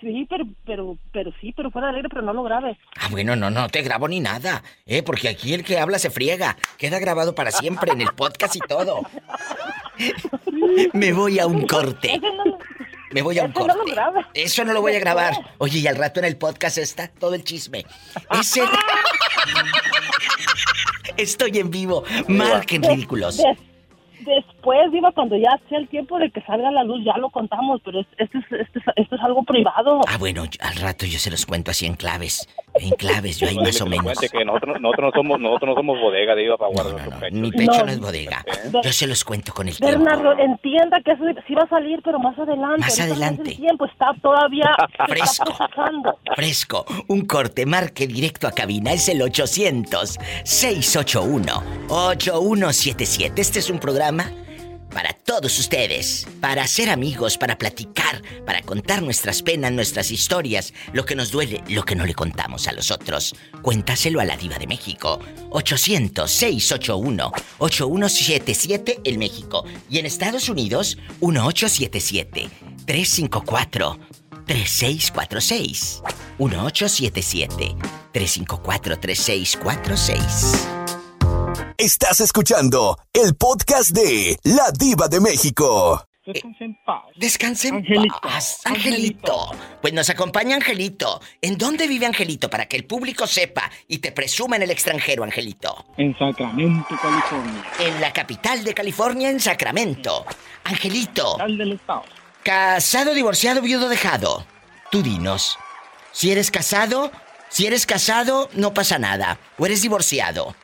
Sí, pero, pero, pero sí, pero fuera del aire, pero no lo grabe. Ah, bueno, no, no te grabo ni nada, ¿eh? Porque aquí el que habla se friega. Queda grabado para siempre en el podcast y todo. Me voy a un corte. Me voy a un corte. Eso no lo voy a [LAUGHS] grabar. Oye, y al rato en el podcast está todo el chisme. Ese... [LAUGHS] Estoy en vivo. Marquen ridículos. Des- después, Diva, cuando ya sea el tiempo de que salga la luz, ya lo contamos, pero es- esto es, esto es, esto es algo privado. Ah, bueno, al rato yo se los cuento así en claves. En claves, yo ahí más o menos. que nosotros, nosotros no somos, nosotros no somos bodega, digo, para guardar su pecho. Mi pecho No. no es bodega. Yo se los cuento con el tiempo. Bernardo, entienda que eso sí va a salir, pero más adelante. Más no adelante. el tiempo está todavía Fresco. está. Fresco, un corte, marque directo a cabina, es el 800-681-8177. Este es un programa para todos ustedes, para ser amigos, para platicar, para contar nuestras penas, nuestras historias, lo que nos duele, lo que no le contamos a los otros. Cuéntaselo a la diva de México. 800-681-8177 en México. Y en Estados Unidos, 1877-354. 3646 1877 354 3646 Estás escuchando el podcast de La Diva de México. Descansen en paz. En Angelito, paz, Angelito. Pues nos acompaña Angelito. ¿En dónde vive Angelito? Para que el público sepa y te presuma en el extranjero, Angelito. En Sacramento, California. En la capital de California, en Sacramento. Angelito. del estado. Casado, divorciado, viudo, dejado. Tú dinos. Si eres casado, si eres casado, no pasa nada. O eres divorciado.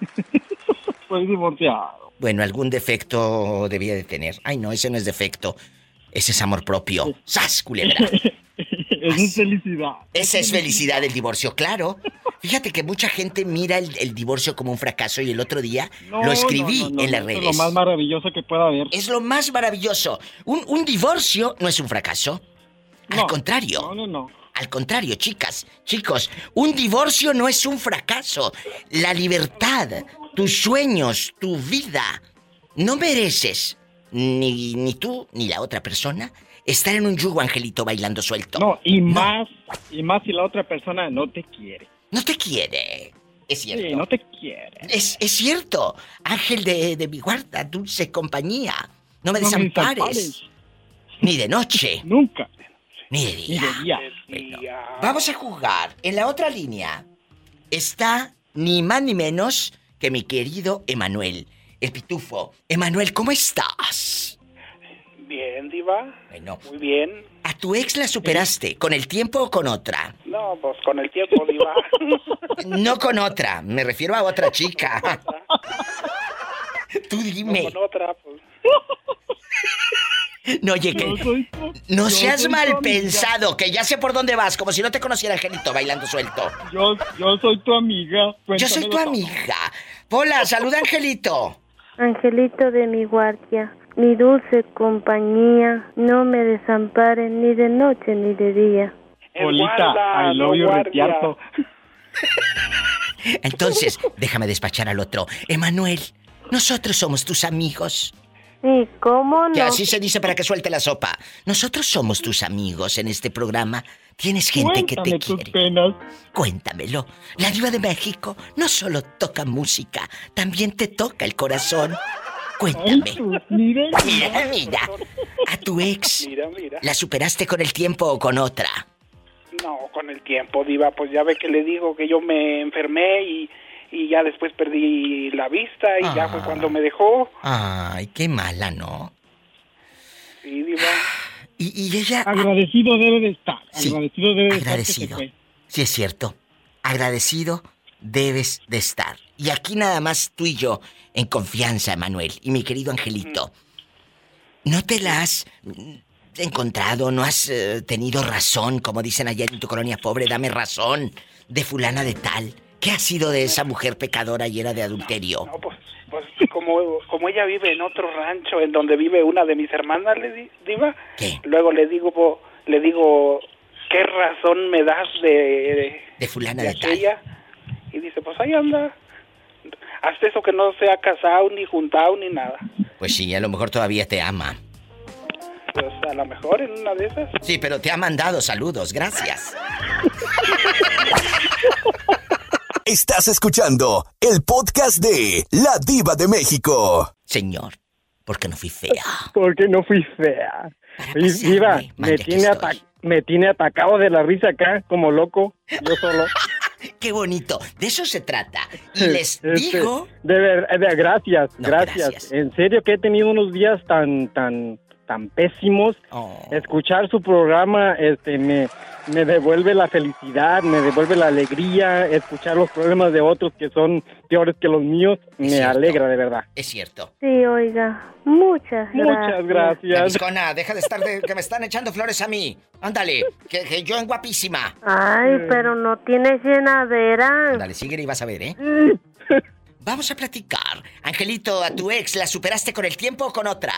[LAUGHS] Soy divorciado. Bueno, algún defecto debía de tener. Ay, no, ese no es defecto. Ese es amor propio. ¡Sas, culebra! Eso [LAUGHS] es felicidad. Esa es felicidad del divorcio, claro. Fíjate que mucha gente mira el, el divorcio como un fracaso y el otro día No, lo escribí no, no, no, en las redes. Es lo más maravilloso que pueda haber. Es lo más maravilloso. Un, un divorcio no es un fracaso. Al contrario. No, no, no. Al contrario, chicas, chicos, un divorcio no es un fracaso. La libertad, tus sueños, tu vida. No mereces, ni, ni tú ni la otra persona, estar en un yugo, Angelito, bailando suelto. No, y más, y más si la otra persona no te quiere. No te quiere. Es cierto. Sí, no te quiere. Es, es cierto. Ángel de, de mi guarda, dulce compañía. No me No me desampares. desampares. Ni de noche. [LAUGHS] Nunca. Ni de día. Ni de día. Bueno, vamos a jugar. En la otra línea está ni más ni menos que mi querido Emanuel, el pitufo. Emanuel, ¿cómo estás? Bien, Diva. Bueno. Muy bien. ¿A tu ex la superaste con el tiempo o con otra? No, pues con el tiempo, Diva. [LAUGHS] No con otra, me refiero a otra chica. [LAUGHS] Tú dime. No con otra, pues. [LAUGHS] No, oye, que. No yo seas soy mal pensado, que ya sé por dónde vas, como si no te conociera Angelito bailando suelto. Yo, yo soy tu amiga. Yo soy tu amiga. Hola, saluda Angelito. Angelito de mi guardia, mi dulce compañía, no me desampares ni de noche ni de día. Polita, I love you, retiarto. Entonces, déjame despachar al otro. Emanuel, nosotros somos tus amigos. ¿Y cómo Que no? así se dice para que suelte la sopa. Nosotros somos tus amigos en este programa. Tienes gente que te tus quiere. penas. Cuéntamelo. La diva de México no solo toca música, también te toca el corazón. Cuéntame. [LAUGHS] Mira, Mira, mira. A tu ex, Mira, mira. ¿la superaste con el tiempo o con otra? No, con el tiempo, Diva, pues ya ve que le digo que yo me enfermé y, y ya después perdí la vista y ya fue Ah. cuando me dejó. Ay, qué mala, ¿no? Sí, Diva. [SIGHS] Y, y ella... Agradecido debe de estar. Sí, agradecido debe de agradecido. estar. Sí, es cierto. Agradecido debes de estar. Y aquí nada más tú y yo, en confianza, Manuel, y mi querido Angelito. ¿No te la has encontrado, no has eh, tenido razón, como dicen ayer en tu colonia pobre, dame razón, de fulana de tal? ¿Qué ha sido de esa mujer pecadora llena de adulterio? Pues como, como ella vive en otro rancho, en donde vive una de mis hermanas, le di- diva, luego le digo, le digo, ¿qué razón me das de, De fulana de de tal. aquella? Y dice, pues ahí anda. Hasta eso que no se ha casado, ni juntado, ni nada. Pues sí, a lo mejor todavía te ama. Pues a lo mejor en una de esas. Sí, pero te ha mandado saludos, gracias. [LAUGHS] Estás escuchando el podcast de La Diva de México. Señor, ¿por qué no fui fea? Porque no fui fea. Oye, Diva, me tiene, ata- me tiene atacado de la risa acá, como loco, yo solo. [LAUGHS] Qué bonito, de eso se trata. Y les Este, digo... De ver- de- gracias, No, gracias. gracias. En serio que he tenido unos días tan, tan, tan pésimos. Oh. Escuchar su programa, este, me, me devuelve la felicidad, me devuelve la alegría. Escuchar los problemas de otros que son peores que los míos, me cierto. alegra de verdad. Es cierto. Sí, oiga, muchas gracias. Muchas gracias. Gaviscona, deja de estar de, que me están echando flores a mí. Ándale, que, que yo en guapísima. Ay, pero no tienes llenadera. Ándale, sigue y vas a ver, ¿eh? [LAUGHS] Vamos a platicar. Angelito, a tu ex, ¿la superaste con el tiempo o con otra?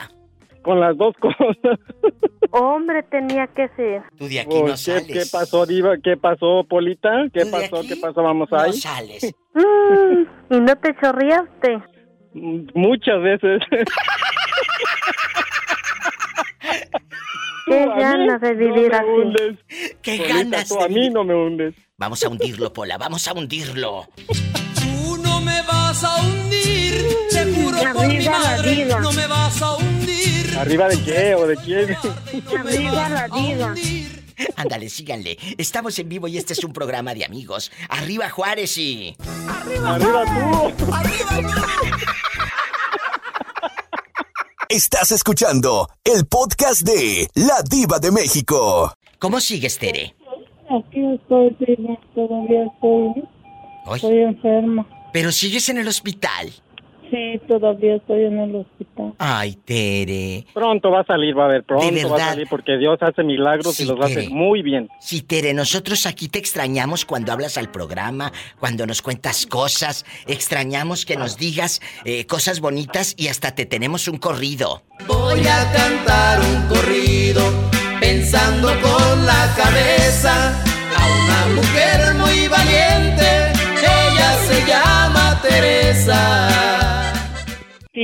Con las dos cosas. Hombre, tenía que ser. Tú de aquí Oh, no ¿qué, sales. ¿Qué pasó, Diva? ¿Qué pasó, Polita? ¿Qué ¿Tú de pasó? aquí ¿Qué pasó? Vamos ahí. No sales. [LAUGHS] Mm, ¿Y no te chorreaste? Muchas veces. Qué [LAUGHS] ganas de no vivir me así. hundes. Qué Polita, ganas tú de a mí no me hundes. Vamos a hundirlo, Pola, vamos a hundirlo. Tú no me vas a hundir, te juro por mi madre, ¿Arriba de qué o de quién? [LAUGHS] Arriba la diva. Ándale, síganle. Estamos en vivo y este es un programa de amigos. Arriba Juárez y... ¡Arriba tú! Estás escuchando el podcast de La Diva de México. ¿Cómo sigues, Tere? Aquí estoy, diva, todavía estoy, estoy enferma. pero sigues en el hospital. Sí, todavía estoy en el hospital. Ay, Tere. Pronto va a salir, va a ver, pronto va a salir porque Dios hace milagros Sí, y los hace Tere. muy bien. Sí, Tere, nosotros aquí te extrañamos cuando hablas al programa, cuando nos cuentas cosas, extrañamos que nos digas eh, cosas bonitas y hasta te tenemos un corrido. Voy a cantar un corrido pensando con la cabeza a una mujer muy valiente. Ella se llama Teresa.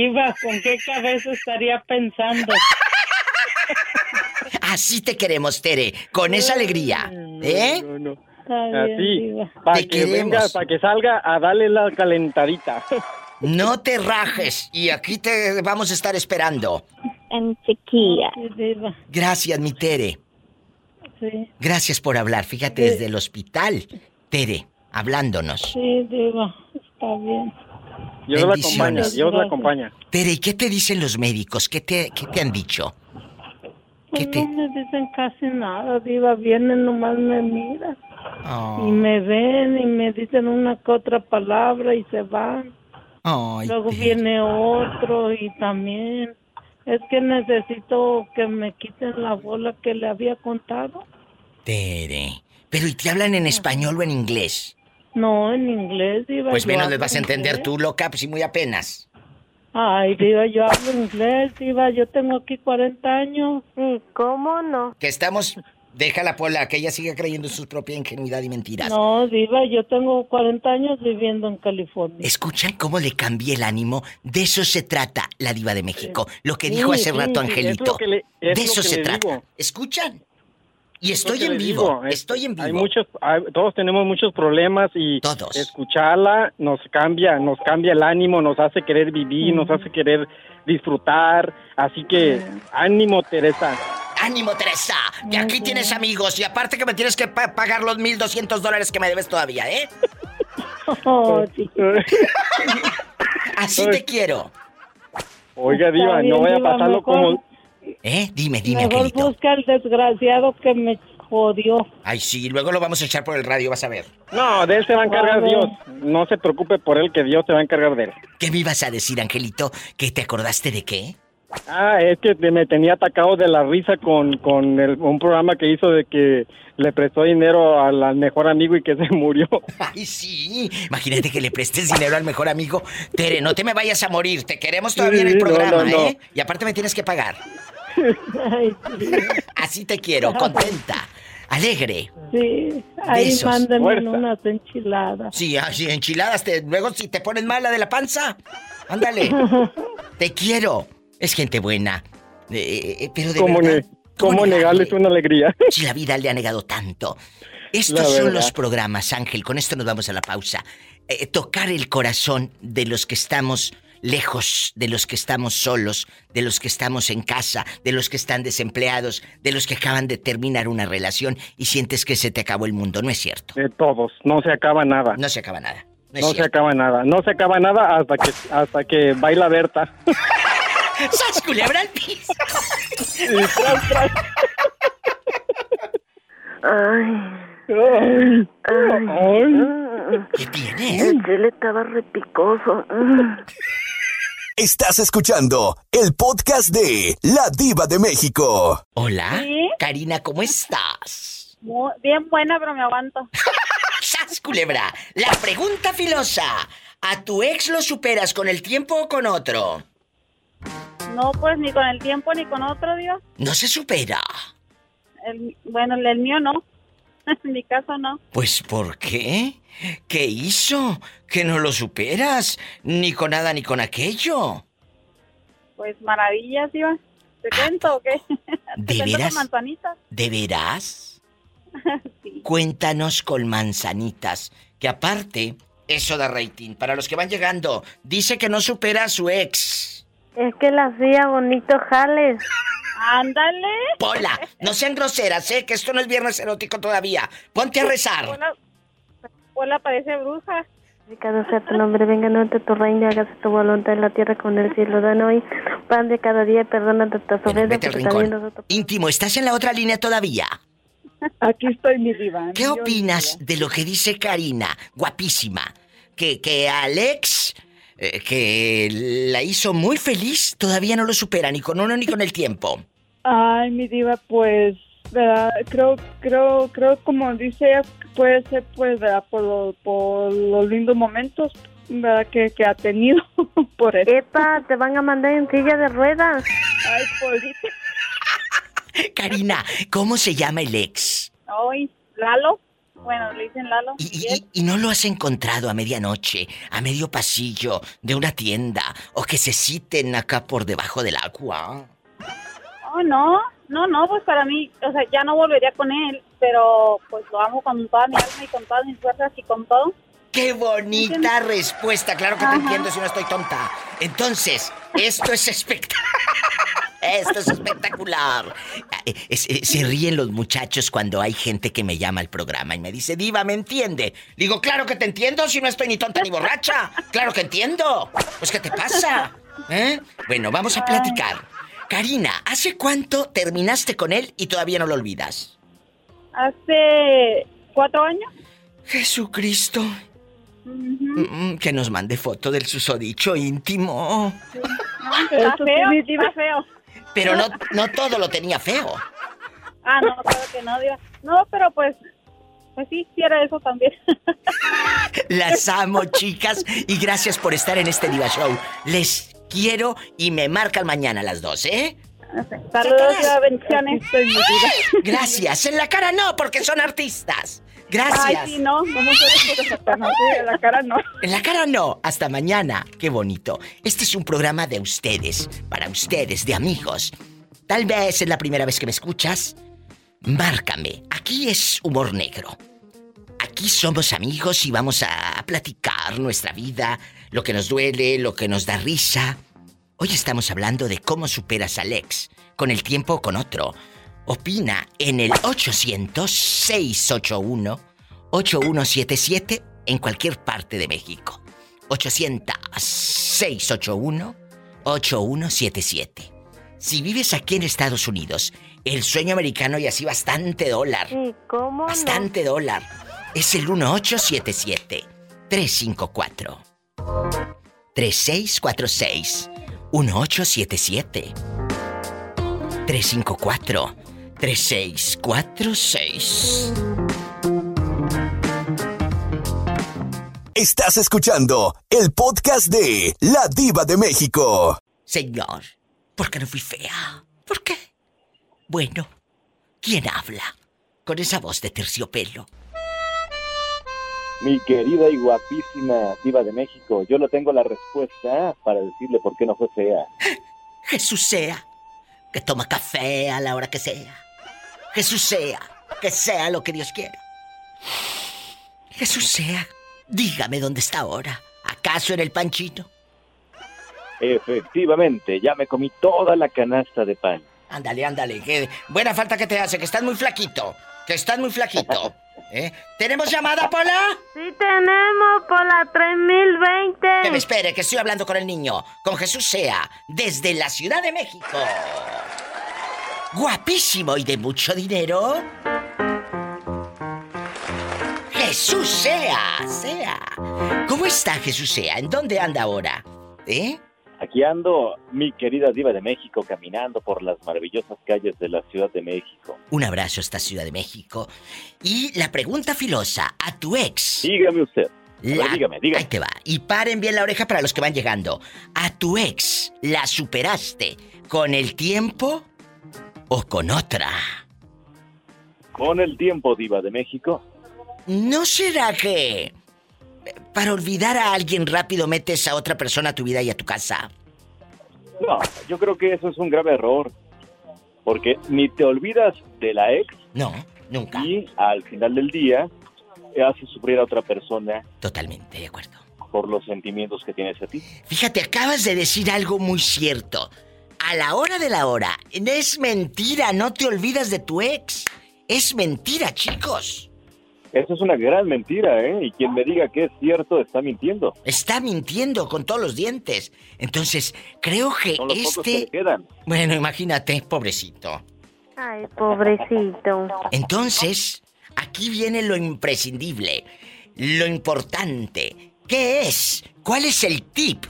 Diva, ¿con qué cabeza estaría pensando? [LAUGHS] Así te queremos, Tere, con esa alegría, ¿eh? No, no. Así, para Te que venga, queremos. para que salga a darle la calentadita. [LAUGHS] No te rajes y aquí te vamos a estar esperando. En chiquilla. Gracias, mi Tere. sí. Gracias por hablar. Fíjate, desde el hospital, Tere, hablándonos. Sí, diva, está bien. Dios la acompaña, Dios la acompaña. Tere, ¿y qué te dicen los médicos? ¿Qué te, qué te han dicho? Pues no me dicen casi nada, diva, vienen nomás me miran y me ven y me dicen una que otra palabra y se van. Ay, Luego Tere. viene otro y también es que necesito que me quiten la bola que le había contado. Tere. Pero ¿y te hablan en español o en inglés? No, en inglés, diva. Pues menos les vas a entender tú, loca, pues y muy apenas. Ay, diva, yo hablo inglés, diva, yo tengo aquí 40 años. ¿cómo no? Que estamos... Déjala, Pola, que ella siga creyendo en su propia ingenuidad y mentiras. No, diva, yo tengo 40 años viviendo en California. ¿Escuchan cómo le cambié el ánimo? De eso se trata la diva de México. Lo que dijo Sí, hace sí, rato sí, es Angelito. lo que le- es de eso se trata. digo. ¿Escuchan? Y estoy en vivo. digo, Estoy en vivo. Hay muchos, hay- todos tenemos muchos problemas y escucharla nos cambia, nos cambia el ánimo, nos hace querer vivir, nos hace querer disfrutar. Así que ánimo, Teresa. ¡Ánimo, Teresa! Que aquí tienes amigos y aparte que me tienes que pa- pagar los 1.200 dólares que me debes todavía, ¿eh? [LAUGHS] Oh, sí. [LAUGHS] Así te quiero. Oiga, Diva, no vaya a pasarlo como... ¿Eh? Dime, dime, Mejor Angelito. busca al desgraciado que me jodió. Ay, sí, luego lo vamos a echar por el radio, vas a ver. No, de él se va a encargar Dios. No se preocupe por él, que Dios se va a encargar de él. ¿Qué me ibas a decir, Angelito? ¿Que te acordaste de qué? Ah, es que me tenía atacado de la risa con, con el- un programa que hizo de que le prestó dinero al, al mejor amigo y que [LAUGHS] se murió. Ay, sí. Imagínate que le prestes dinero al mejor amigo. Tere, no te me vayas a morir. Te queremos todavía en el programa, no, no. ¿eh? Y aparte me tienes que pagar. Ay, sí. Así te quiero, contenta, alegre. Sí, ahí Besos. mándame Fuerza. unas enchiladas. Sí, así enchiladas. Te, luego si te pones mala de la panza, ándale. [LAUGHS] te quiero. Es gente buena. Eh, eh, pero de ¿Cómo, verdad, ne- cómo negarles una alegría? [LAUGHS] Si la vida le ha negado tanto. Estos La son verdad. los programas, Ángel. Con esto nos vamos a la pausa. Eh, tocar el corazón de los que estamos lejos, de los que estamos solos, de los que estamos en casa, de los que están desempleados, de los que acaban de terminar una relación y sientes que se te acabó el mundo. No es cierto. De todos, no se acaba nada. No se acaba nada. No, se acaba nada. No se acaba nada hasta que hasta que baila Berta. [LAUGHS] ¡Sas culebra al piso! Y tras, tras. Ay. Ay. ¿Qué tienes? El chile estaba repicoso. Estás escuchando el podcast de La Diva de México. Hola. ¿Sí? Karina, ¿cómo estás? Muy- bien buena, pero me aguanto. [LAUGHS] ¡Sas, culebra! La pregunta filosa. ¿A tu ex lo superas con el tiempo o con otro? No, pues ni con el tiempo ni con otro, Dios. No se supera. El, bueno, el, el mío no. [LAUGHS] en mi caso no. Pues ¿por qué? ¿Qué hizo? ¿Que no lo superas? Ni con nada ni con aquello. Pues maravillas, Dios. ¿Te cuento o qué? ¿De [LAUGHS] ¿Te cuento veras? con manzanitas? ¿De veras? [LAUGHS] Cuéntanos con manzanitas. Que aparte, eso da rating. Para los que van llegando, dice que no supera a su ex. Es que la hacía bonito jales. [LAUGHS] Ándale. Pola, no sean groseras, ¿eh? Que esto no es viernes erótico todavía. Ponte a rezar. Hola parece bruja. Cada sea tu nombre, venga norte tu reino, hágase tu voluntad en la tierra como en el cielo. Danos hoy pan de cada día, perdona nuestras ofensas, rincón. nosotros... Íntimo, ¿estás en la otra línea todavía? Aquí estoy, mi diva. ¿Qué opinas de lo que dice Karina, guapísima? Que, que Alex, eh, que la hizo muy feliz, todavía no lo supera ni con uno ni con el tiempo. Ay, mi diva, pues, ¿verdad? creo, creo, creo como dice ella, que puede ser, pues, ¿verdad? Por, lo- por los lindos momentos, ¿verdad? Que, que ha tenido [LAUGHS] por eso. Epa, te van a mandar en silla de ruedas. Ay, polita. Karina, ¿cómo se llama el ex? Hoy, Lalo. Bueno, le dicen Lalo. Y, y no lo has encontrado a medianoche, a medio pasillo de una tienda, o que se citen acá por debajo del agua. Oh, no, no, no, pues para mí, o sea, ya no volvería con él, pero pues lo amo con toda mi alma y con todas mis fuerzas y con todo. ¡Qué bonita respuesta! Claro que te entiendo si no estoy tonta. Entonces, esto es espectacular. [LAUGHS] Esto es espectacular. Eh, eh, Se ríen los muchachos cuando hay gente que me llama al programa y me dice, Diva, ¿me entiende? Digo, claro que te entiendo si no estoy ni tonta ni borracha. Claro que entiendo. Pues, ¿qué te pasa? ¿Eh? Bueno, vamos a platicar. Karina, ¿hace cuánto terminaste con él y todavía no lo olvidas? Hace cuatro años. Jesucristo. Mm, Que nos mande foto del susodicho íntimo. No, está feo, está feo. Pero no, no todo lo tenía feo. Ah, no, claro que no. No, pero pues, pues sí, sí era eso también. [LAUGHS] Las amo, chicas, y gracias por estar en este Diva Show. Les quiero y me marcan mañana a las 12, ¿eh? Saludos, bendiciones. [LAUGHS] Gracias. En la cara no, porque son artistas. Gracias. Ay, sí, no, no sí, en la cara no. En la cara no. Hasta mañana. Qué bonito. Este es un programa de ustedes, para ustedes, de amigos. Tal vez es la primera vez que me escuchas. Márcame. Aquí es humor negro. Aquí somos amigos y vamos a platicar nuestra vida, lo que nos duele, lo que nos da risa. Hoy estamos hablando de cómo superas al ex, con el tiempo o con otro. Opina en el 800-681-8177 en cualquier parte de México. 800-681-8177. si vives aquí en Estados Unidos, el sueño americano y así bastante dólar. Sí, ¿cómo Bastante dólar. Es el 1877 354 3646 1877 354 3646 Estás escuchando el podcast de La Diva de México. Señor, ¿por qué no fui fea? ¿Por qué? Bueno, ¿quién habla? Con esa voz de terciopelo. Mi querida y guapísima diva de México, yo no tengo la respuesta para decirle por qué no fue fea. [LAUGHS] Jesús sea, que toma café a la hora que sea. Jesús sea, que sea lo que Dios quiera. Jesús sea, dígame dónde está ahora. ¿Acaso en el panchito? Efectivamente, ya me comí toda la canasta de pan. Ándale, ándale, que buena falta que te hace, que estás muy flaquito. Que estás muy flaquito. ¿Eh? ¿Tenemos llamada, Pola? Sí tenemos por la 3020. Que me espere, que estoy hablando con el niño. Con Jesús Sea, desde la Ciudad de México. Guapísimo y de mucho dinero. Jesús Sea, Sea. ¿Cómo está Jesús Sea? ¿En dónde anda ahora? ¿Eh? Aquí ando, mi querida diva de México, caminando por las maravillosas calles de la Ciudad de México. Un abrazo a esta Ciudad de México. Y la pregunta filosa a tu ex. Dígame usted. Ver, La- dígame, dígame. Ahí te va. Y paren bien la oreja para los que van llegando. ¿A tu ex la superaste con el tiempo o con otra? Con el tiempo, diva de México. ¿No será que para olvidar a alguien rápido metes a otra persona a tu vida y a tu casa? No, yo creo que eso es un grave error. Porque ni te olvidas de la ex. No, nunca. Y al final del día haces sufrir a otra persona. Totalmente, de acuerdo. Por los sentimientos que tienes a ti. Fíjate, acabas de decir algo muy cierto. A la hora de la hora, es mentira, no te olvidas de tu ex. Es mentira, chicos. Eso es una gran mentira, ¿eh? Y quien me diga que es cierto está mintiendo. Está mintiendo con todos los dientes. Entonces, creo que Son los pocos que este... le quedan. Bueno, imagínate, pobrecito. Ay, pobrecito. Entonces, aquí viene lo imprescindible, lo importante. ¿Qué es? ¿Cuál es el tip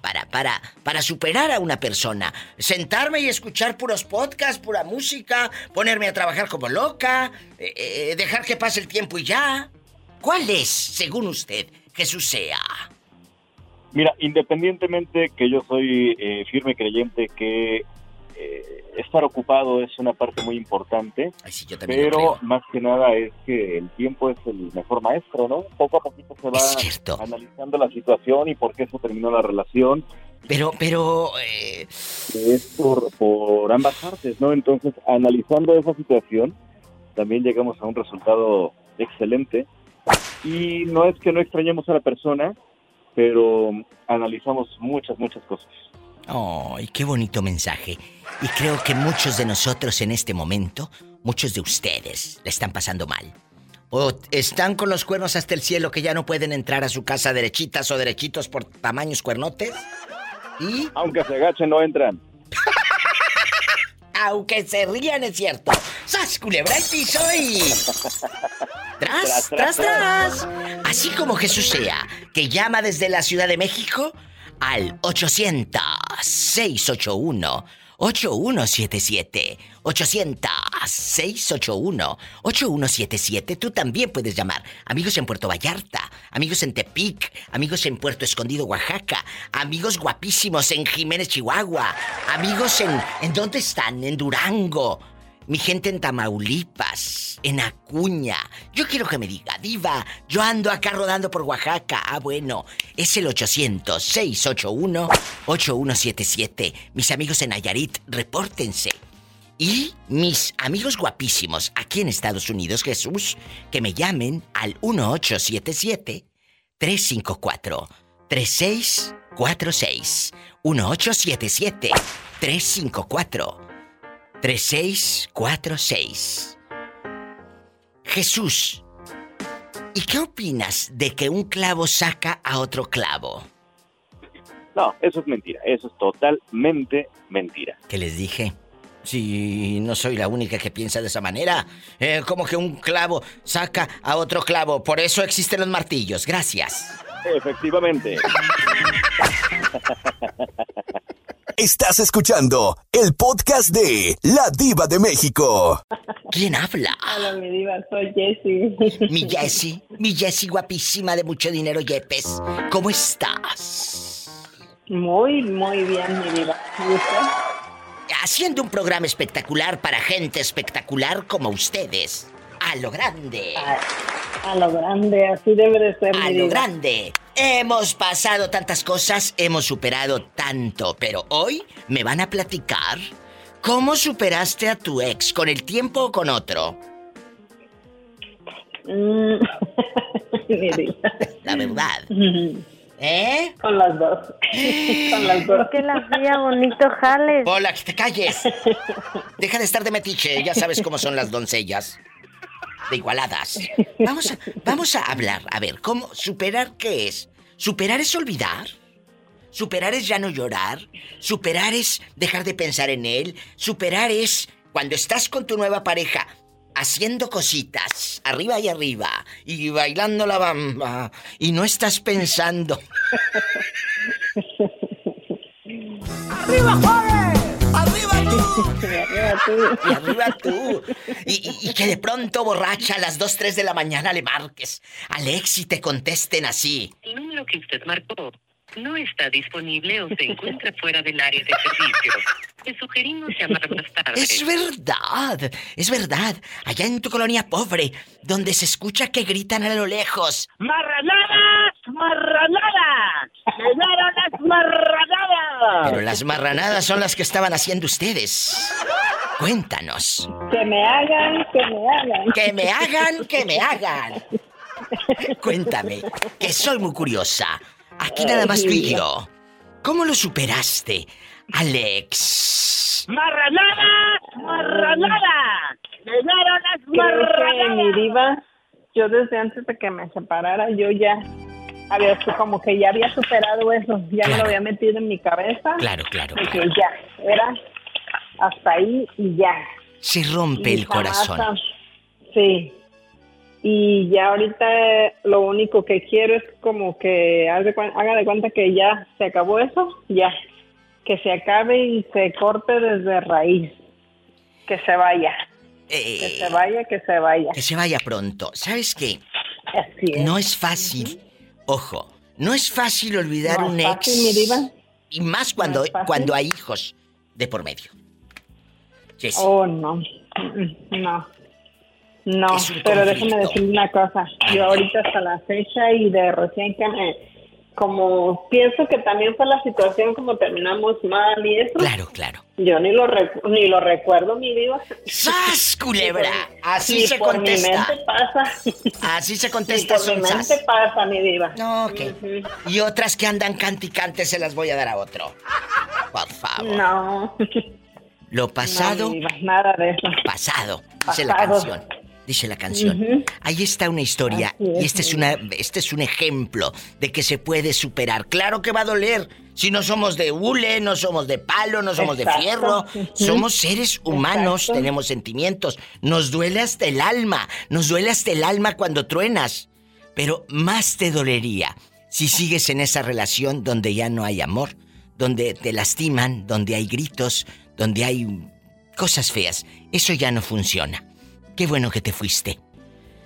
para, para, para superar a una persona? Sentarme y escuchar puros podcasts, pura música, ponerme a trabajar como loca, eh, eh, dejar que pase el tiempo y ya. ¿Cuál es, según usted, Jesús sea? Mira, independientemente que yo soy eh, firme creyente que eh, estar ocupado es una parte muy importante, pero más que nada es que el tiempo es el mejor maestro, ¿no? Poco a poquito se va analizando la situación y por qué se terminó la relación. Pero, pero... eh, Es por, por ambas partes, ¿no? Entonces, analizando esa situación, también llegamos a un resultado excelente. Y no es que no extrañemos a la persona, pero analizamos muchas, muchas cosas. ¡Ay, qué bonito mensaje! Y creo que muchos de nosotros en este momento, muchos de ustedes, le están pasando mal. O están con los cuernos hasta el cielo que ya no pueden entrar a su casa derechitas o derechitos por tamaños cuernotes. Y... Aunque se agachen, no entran. [LAUGHS] Aunque se rían, es cierto. ¡Sas, culebra el piso y... ¡Tras, tras, tras! Así como Jesús sea, que llama desde la Ciudad de México al 800-681-8177. 800-681-8177. Tú también puedes llamar. Amigos en Puerto Vallarta, amigos en Tepic, amigos en Puerto Escondido, Oaxaca, amigos guapísimos en Jiménez, Chihuahua, amigos en... ¿En dónde están? En Durango. Mi gente en Tamaulipas, en Acuña. Yo quiero que me diga, Diva, yo ando acá rodando por Oaxaca. Ah, bueno, es el 800-681-8177. Mis amigos en Nayarit, repórtense. Y mis amigos guapísimos aquí en Estados Unidos, Jesús, que me llamen al 1877-354-3646. 1877-354. 3646. Jesús, ¿y qué opinas de que un clavo saca a otro clavo? No, eso es mentira, eso es totalmente mentira. ¿Qué les dije? Si no soy la única que piensa de esa manera. Eh, como que un clavo saca a otro clavo. Por eso existen los martillos. Gracias. Efectivamente. [LAUGHS] Estás escuchando el podcast de La Diva de México. ¿Quién habla? Hola, mi diva, soy Jessie. Mi Jessie, mi Jessie guapísima de mucho dinero, Yepes. ¿Cómo estás? Muy, muy bien, mi diva. ¿Y usted? Haciendo un programa espectacular para gente espectacular como ustedes. A lo grande. A, a lo grande, así debe de ser. A mi lo grande. Hemos pasado tantas cosas, hemos superado tanto, pero hoy me van a platicar cómo superaste a tu ex, con el tiempo o con otro. Mm. [LAUGHS] La verdad. ¿Eh? Con las dos. Con las dos. Que la hacía bonito jales. Hola, que te calles. Deja de estar de metiche, ya sabes cómo son las doncellas. De igualadas. Vamos a, vamos a hablar, a ver, ¿cómo superar qué es? ¿Superar es olvidar? ¿Superar es ya no llorar? ¿Superar es dejar de pensar en él? ¿Superar es cuando estás con tu nueva pareja haciendo cositas arriba y arriba y bailando la bamba y no estás pensando? ¡Arriba, Juárez! [LAUGHS] ¡Arriba tú! Y arriba tú. Y, y- y que de pronto borracha a las 2, 3 de la mañana le marques. Alex y te contesten así. El número que usted marcó no está disponible o se encuentra fuera del área de servicio. Le sugerimos llamar más tarde. Es verdad, es verdad. Allá en tu colonia pobre, donde se escucha que gritan a lo lejos. ¡Marranadas! ¡Marranadas! ¡Llegaron las marranadas! Pero las marranadas son las que estaban haciendo ustedes. Cuéntanos. Que me hagan, que me hagan. Que me hagan, que me hagan. Cuéntame, que soy muy curiosa. Aquí nada más tú y yo. ¿Cómo lo superaste, Alex? ¡Marranadas! ¡Marranadas! ¡Llegaron las Creo que mi marranadas! diva, yo desde antes de que me separara, yo ya había como que ya había superado eso, ya me lo había metido en mi cabeza. Claro, claro, de claro. que ya, era hasta ahí y ya. Se rompe Y el corazón. Sí. Y ya ahorita eh, lo único que quiero es como que haga de, cuenta que ya se acabó eso, ya. Que se acabe y se corte desde raíz. Que se vaya. que se vaya, que se vaya. Que se vaya pronto. ¿Sabes qué? Así es. No es fácil. Ojo, no es fácil olvidar No un ex. fácil, mi diva. Y más cuando, cuando hay hijos de por medio. Oh, no. Mm, No. No, un pero déjame decirle una cosa. Yo ahorita hasta la fecha y de recién que me... Como pienso que también fue la situación como terminamos mal y eso. Claro, claro. Yo ni lo, recu- ni lo recuerdo, mi diva. ¡Sas, culebra! Así se por contesta. mi mente pasa. Así se contesta, por mi mente sas. pasa, mi diva. No, ok. Y otras que andan canticantes se las voy a dar a otro. Por favor. No. Lo pasado, No, diva, nada de eso. pasado. Dice la Pasado. canción. Dice la canción. Ahí está una historia es, y este es, una, este es un ejemplo de que se puede superar. Claro que va a doler. Si no somos de hule, no somos de palo, no somos Exacto. de fierro. Somos seres humanos, Exacto. tenemos sentimientos. Nos duele hasta el alma. Nos duele hasta el alma cuando truenas. Pero más te dolería si sigues en esa relación donde ya no hay amor, donde te lastiman, donde hay gritos, donde hay cosas feas. Eso ya no funciona. Qué bueno que te fuiste.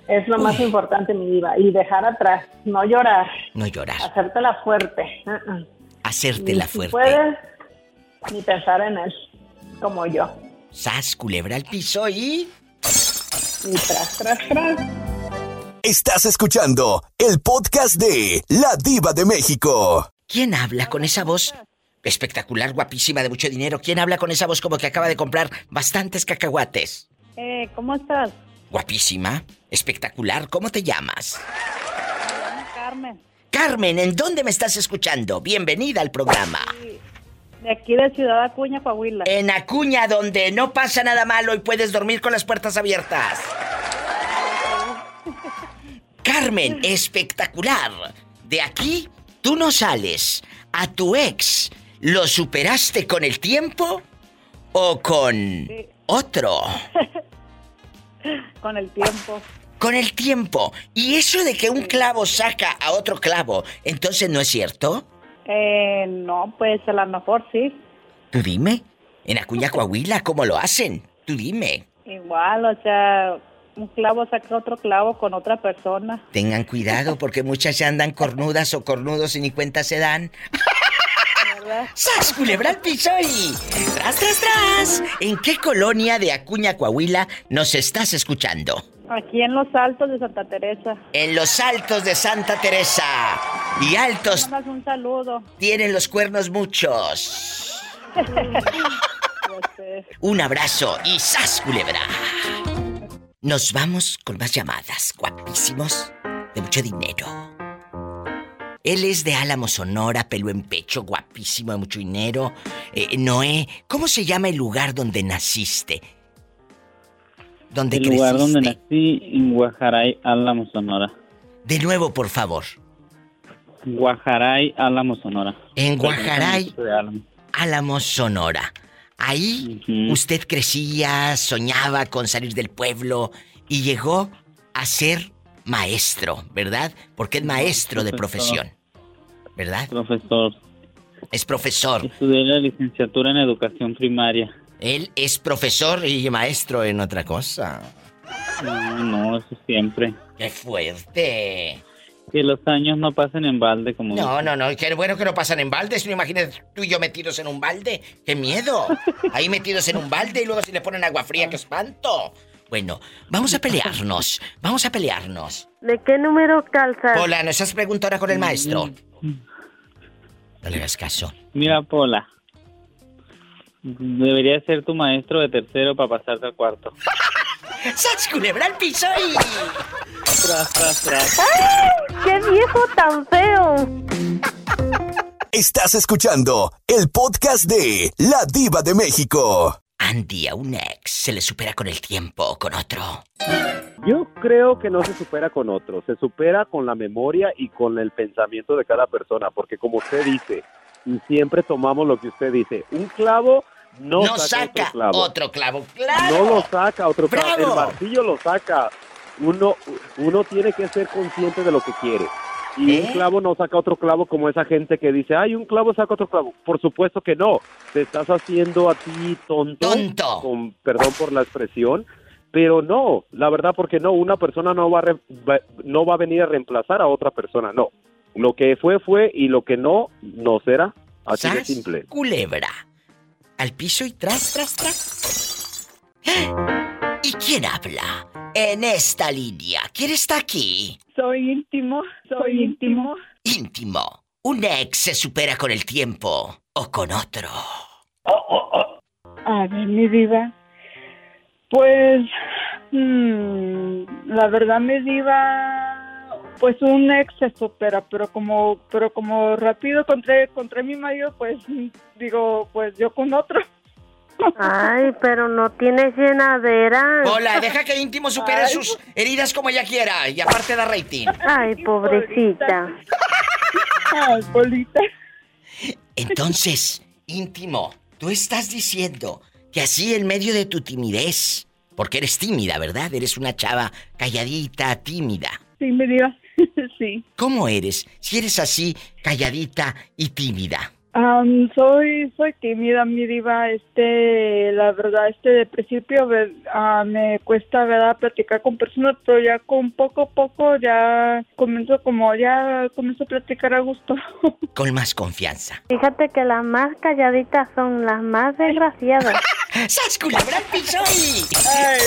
Es lo más importante, mi diva. Y dejar atrás, no llorar, No llorar. hacértela fuerte. Uh-uh. Hacértela Ni si fuerte. puedes, ni pensar en él, como yo. Sas, culebra al piso y... Y tras, tras, tras. Estás escuchando el podcast de La Diva de México. ¿Quién habla con esa voz espectacular, guapísima, de mucho dinero? ¿Quién habla con esa voz como que acaba de comprar bastantes cacahuates? Eh, ¿Cómo estás? Guapísima, espectacular, ¿cómo te llamas? Carmen. Carmen, ¿en dónde me estás escuchando? Bienvenida al programa. De aquí de Ciudad Acuña, Coahuila. En Acuña, donde no pasa nada malo y puedes dormir con las puertas abiertas. Carmen, espectacular. De aquí, tú no sales. ¿A tu ex lo superaste con el tiempo o con otro? [LAUGHS] con el tiempo. Con el tiempo. ¿Y eso de que un clavo saca a otro clavo, entonces no es cierto? Eh, no, pues a lo mejor sí. Tú dime. En Acuña, Coahuila, ¿cómo lo hacen? Tú dime. Igual, o sea, un clavo saca otro clavo con otra persona. Tengan cuidado porque muchas ya andan cornudas o cornudos y ni cuenta se dan. [LAUGHS] ¡Sas, culebra al piso y... ¡Tras, tras, tras! ¿En qué colonia de Acuña, Coahuila nos estás escuchando? Aquí en los Altos de Santa Teresa. En los Altos de Santa Teresa. Y altos... Más un saludo. Tienen los cuernos muchos. [LAUGHS] un abrazo y ¡sas, culebra! Nos vamos con más llamadas, guapísimos, de mucho dinero. Él es de Álamo, Sonora, pelo en pecho, guapísimo, de mucho dinero. Eh, Noé, ¿cómo se llama el lugar donde naciste? ¿Dónde el lugar donde nací, en Guajaray, Álamo, Sonora. De nuevo, por favor. Guajaray, Álamo, Sonora. En Guajaray, Álamo, Sonora. Ahí usted crecía, soñaba con salir del pueblo y llegó a ser maestro, ¿verdad? Porque es maestro de profesión, ¿verdad? Profesor. Es profesor. Estudié la licenciatura en educación primaria. Él es profesor y maestro en otra cosa. No, no, eso siempre. ¡Qué fuerte! Que los años no pasen en balde como... No, no, no, qué bueno que no pasan en balde. Si no imagínate tú y yo metidos en un balde. ¡Qué miedo! Ahí metidos en un balde y luego si le ponen agua fría, ¡qué espanto! Bueno, vamos a pelearnos. Vamos a pelearnos. ¿De qué número calzas? Pola, ¿no estás preguntando ahora con el maestro? No le hagas caso. Mira, Pola. Debería ser tu maestro de tercero para pasarte al cuarto. [LAUGHS] ¡Sach culebra al piso y... Tras, tras, tras. ¡Ay! ¡Qué viejo tan feo! Estás escuchando el podcast de La Diva de México. Andy a un ex se le supera con el tiempo o con otro. Yo creo que no se supera con otro, se supera con la memoria y con el pensamiento de cada persona, porque como usted dice, y siempre tomamos lo que usted dice, un clavo no, saca, otro, clavo. No lo saca otro clavo. El martillo lo saca. Uno, uno tiene que ser consciente de lo que quiere. Y un ¿Eh? clavo no saca otro clavo como esa gente que dice, ay, un clavo saca otro clavo. Por supuesto que no. Te estás haciendo a ti tonto. Tonto. Con, perdón por la expresión. Pero no, la verdad, porque no, una persona no va, a no va a venir a reemplazar a otra persona, no. Lo que fue, fue, y lo que no, no será. Así de simple. Culebra al piso y tras, tras, tras. ¿Y quién habla en esta línea? ¿Quién está aquí? Soy íntimo, soy íntimo. Íntimo. ¿Un ex se supera con el tiempo o con otro? A ver, mi diva. Pues, mm, la verdad, mi diva, pues un ex se supera, pero como, pero como rápido encontré, encontré mi marido, pues digo, pues yo con otro. Ay, pero no tienes llenadera. Hola, deja que íntimo supere sus heridas como ella quiera y aparte da rating. Ay, pobrecita. Ay, bolita. Entonces, íntimo, tú estás diciendo que así en medio de tu timidez, porque eres tímida, ¿verdad? Eres una chava calladita, tímida. Sí, me digas. [LAUGHS] sí. ¿Cómo eres? Si eres así, calladita y tímida. Soy soy tímida, mi diva. Este, la verdad, este de principio uh, me cuesta, verdad, platicar con personas, pero ya con poco a poco ya comienzo como ya comienzo a platicar a gusto. [LAUGHS] con más confianza. Fíjate que las más calladitas son las más desgraciadas. [LAUGHS] ¡Sas culebra piso Ay,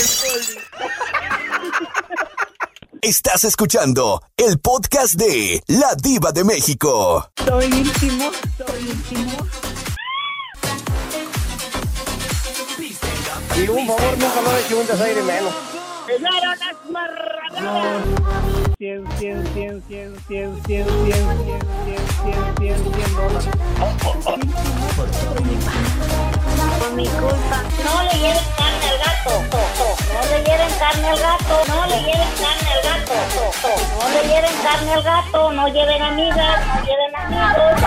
[LAUGHS] Estás escuchando el podcast de La Diva de México. Soy íntimo, soy íntimo. Y un favor, nunca lo hecho un desaire menos. ¡Llegaron las marranadas! 100, 100, 100, 100, 100, 100, 100, 100, 100, 100, 100, 100 dólares. Por mi culpa. No le lleven carne al gato. No le lleven carne al gato. No le lleven carne al gato. No le lleven carne al gato. No lleven amigas. No lleven amigos.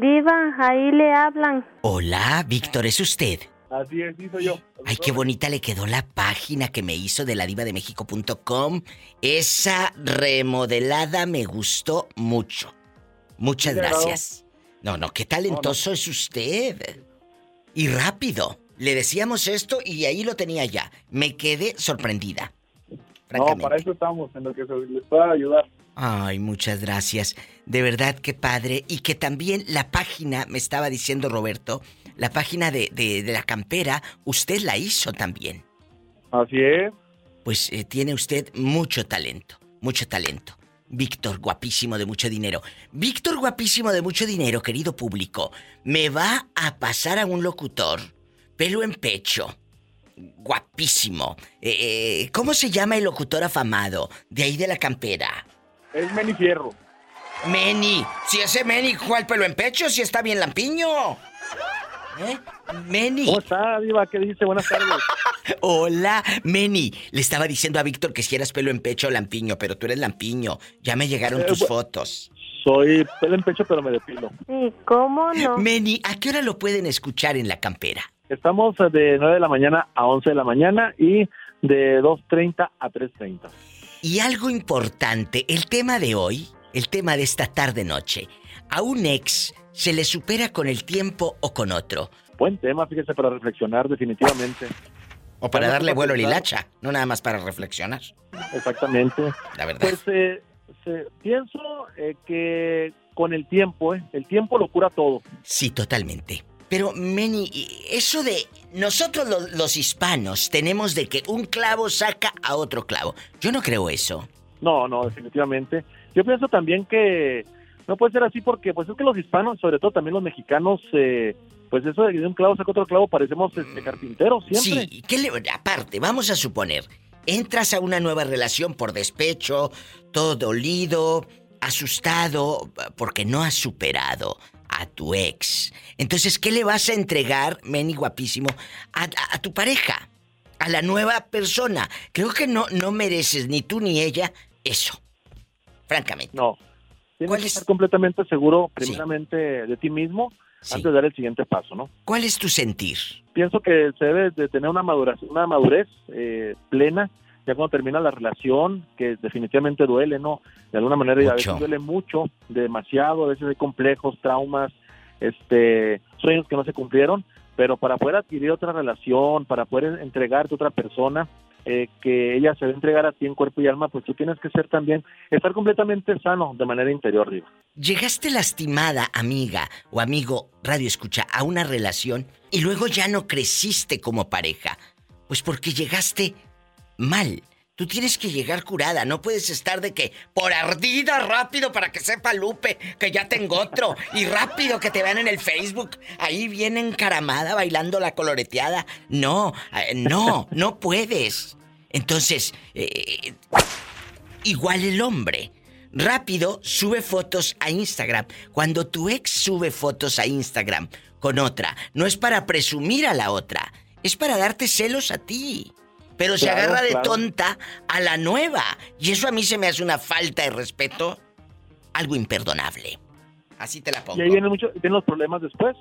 Diva, ahí le hablan. Hola, Víctor, ¿es usted? Así es, soy yo. Ay, qué bonita le quedó la página que me hizo de la de México.com. Esa remodelada me gustó mucho. Muchas gracias. No, no, qué talentoso es usted. Y rápido. Le decíamos esto y ahí lo tenía ya. Me quedé sorprendida. No, para eso estamos, en lo que se les pueda ayudar. Ay, muchas gracias. De verdad, qué padre. Y que también la página, me estaba diciendo Roberto, la página de, de, la campera, usted la hizo también. Así es. Pues eh, tiene usted mucho talento, mucho talento. Víctor, guapísimo de mucho dinero. Víctor, guapísimo de mucho dinero, querido público, me va a pasar a un locutor, pelo en pecho, guapísimo. Eh, eh, ¿Cómo se llama el locutor afamado de ahí de la campera? Es Meni Fierro. Meni, si ese Meni, ¿cuál pelo en pecho? Si está bien lampiño. ¿Eh? Meni. ¿Cómo está, Diva? ¿Qué dice? Buenas tardes. [LAUGHS] Hola, Meni. Le estaba diciendo a Víctor que si eras pelo en pecho o lampiño, pero tú eres lampiño. Ya me llegaron tus eh, fotos. Soy pelo en pecho, pero me depilo. ¿Y cómo no? Meni, ¿a qué hora lo pueden escuchar en la campera? Estamos de 9 de la mañana a 11 de la mañana y de 2.30 a 3.30. Y algo importante, el tema de hoy, el tema de esta tarde-noche. A un ex se le supera con el tiempo o con otro. Buen tema, fíjese, para reflexionar definitivamente. O para darle vuelo a hilacha, no nada más para reflexionar. Exactamente. La verdad. Pues eh, pienso eh, que con el tiempo, eh, el tiempo lo cura todo. Sí, totalmente. Pero, Meni, eso de nosotros los, hispanos tenemos de que un clavo saca a otro clavo. Yo no creo eso. No, no, definitivamente. Yo pienso también que no puede ser así porque, pues es que los hispanos, sobre todo también los mexicanos, eh, pues eso de un clavo saca otro clavo, parecemos este, carpinteros siempre. Sí, ¿qué le, aparte, vamos a suponer, entras a una nueva relación por despecho, todo dolido, asustado, porque no has superado a tu ex. Entonces, ¿qué le vas a entregar, Meni guapísimo, a, tu pareja? A la nueva persona. Creo que no, no mereces ni tú ni ella eso. Francamente. No. Tienes que estar completamente seguro, primeramente, de ti mismo antes de dar el siguiente paso, ¿no? ¿Cuál es tu sentir? Pienso que se debe de tener una madurez, una madurez eh, plena ya cuando termina la relación, que definitivamente duele, ¿no? De alguna manera a veces duele mucho, demasiado, a veces hay complejos, traumas, este, sueños que no se cumplieron, pero para poder adquirir otra relación, para poder entregarte a otra persona, eh, que ella se va a entregar a ti en cuerpo y alma, pues tú tienes que ser también, estar completamente sano de manera interior, digo. Llegaste lastimada, amiga o amigo, radio escucha, a una relación y luego ya no creciste como pareja. Pues porque llegaste mal. Tú tienes que llegar curada, no puedes estar de que por ardida rápido para que sepa Lupe que ya tengo otro y rápido que te vean en el Facebook ahí bien encaramada bailando la coloreteada. No, eh, no, no puedes. Entonces, eh, igual el hombre. Rápido sube fotos a Instagram. Cuando tu ex sube fotos a Instagram con otra, no es para presumir a la otra, es para darte celos a ti. Pero se agarra de tonta a la nueva. Y eso a mí se me hace una falta de respeto, algo imperdonable. Así te la pongo. Y ahí vienen, mucho, vienen los problemas después,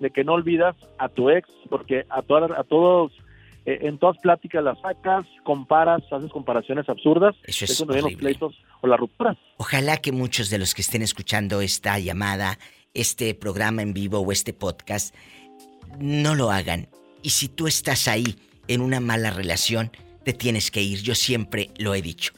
de que no olvidas a tu ex, porque a, a todos, eh, en todas pláticas las sacas, comparas, haces comparaciones absurdas. Eso es horrible. los pleitos o la ruptura. Ojalá que muchos de los que estén escuchando esta llamada, este programa en vivo o este podcast, no lo hagan. Y si tú estás ahí en una mala relación, te tienes que ir. Yo siempre lo he dicho.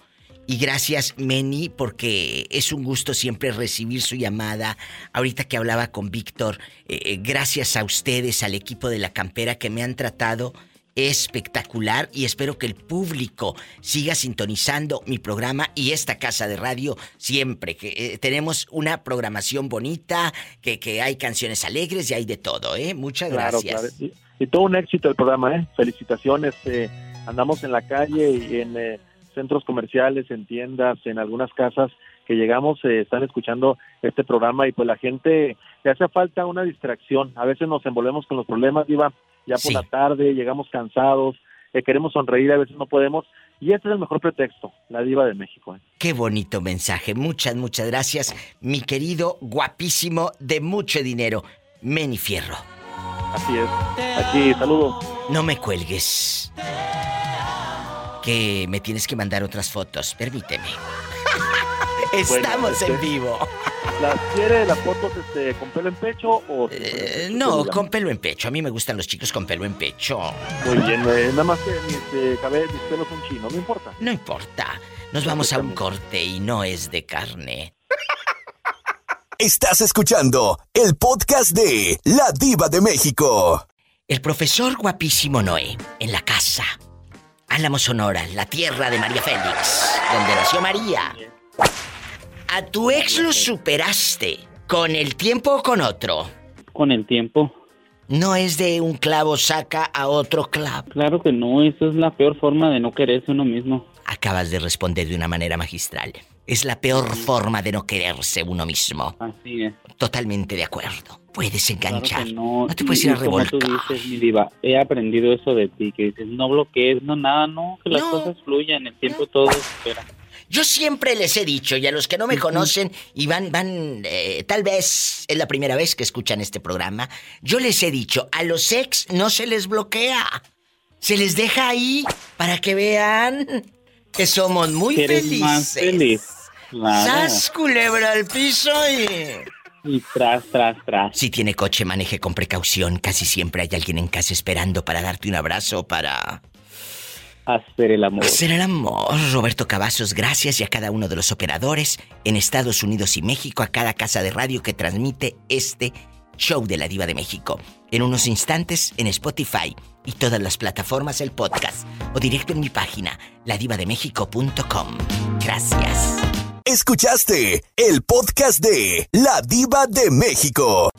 Y gracias, Meni, porque es un gusto siempre recibir su llamada. Ahorita que hablaba con Víctor, eh, eh, gracias a ustedes, al equipo de la campera que me han tratado espectacular y espero que el público siga sintonizando mi programa y esta casa de radio siempre, que eh, tenemos una programación bonita, que, que, hay canciones alegres y hay de todo, ¿eh? Muchas gracias y todo un éxito el programa, ¿eh? Felicitaciones. Eh, andamos en la calle y en eh, centros comerciales, en tiendas, en algunas casas que llegamos, eh, están escuchando este programa y pues la gente le hace falta una distracción. A veces nos envolvemos con los problemas, Iba, ya por la tarde, llegamos cansados, queremos sonreír, a veces no podemos Y este es el mejor pretexto, la diva de México. ¿eh? Qué bonito mensaje. Muchas, muchas gracias, mi querido guapísimo de mucho dinero, Meni Fierro. Así es. Aquí, saludos. No me cuelgues. Que me tienes que mandar otras fotos, permíteme. [LAUGHS] Estamos en este, vivo. ¿Las quiere las fotos este, con pelo en pecho o.? Eh, no, con pelo en pecho. A mí me gustan los chicos con pelo en pecho. Muy bien, eh, nada más que mis, eh, mis pelos son chinos, no importa. No importa. Nos vamos a un corte y no es de carne. Estás escuchando el podcast de La Diva de México. El profesor guapísimo Noé, en la casa. Álamo Sonora, la tierra de María Félix, donde nació María. ¿A tu ex lo superaste con el tiempo o con otro? Con el tiempo. No es de un clavo saca a otro clavo. Claro que no, eso es la peor forma de no quererse uno mismo. Acabas de responder de una manera magistral. Es la peor forma de no quererse uno mismo. Así es. Totalmente de acuerdo. Puedes enganchar. no, te puedes ir a revolcar. Como tú dices, mi diva, he aprendido eso de ti, que dices, no bloquees, no nada, no, que las cosas fluyan, el tiempo todo espera. Yo siempre les he dicho, y a los que no me conocen y van, van, eh, tal vez es la primera vez que escuchan este programa, yo les he dicho, a los ex no se les bloquea. Se les deja ahí para que vean que somos muy felices. Más feliz. ¡Sas, culebra al piso y... Y tras, tras, tras. Si tiene coche, maneje con precaución. Casi siempre hay alguien en casa esperando para darte un abrazo, para Hacer el amor. Hacer el amor. Roberto Cavazos, gracias y a cada uno de los operadores en Estados Unidos y México, a cada casa de radio que transmite este show de la Diva de México. En unos instantes en Spotify y todas las plataformas el podcast o directo en mi página ladivademexico.com. Gracias. Escuchaste el podcast de La Diva de México.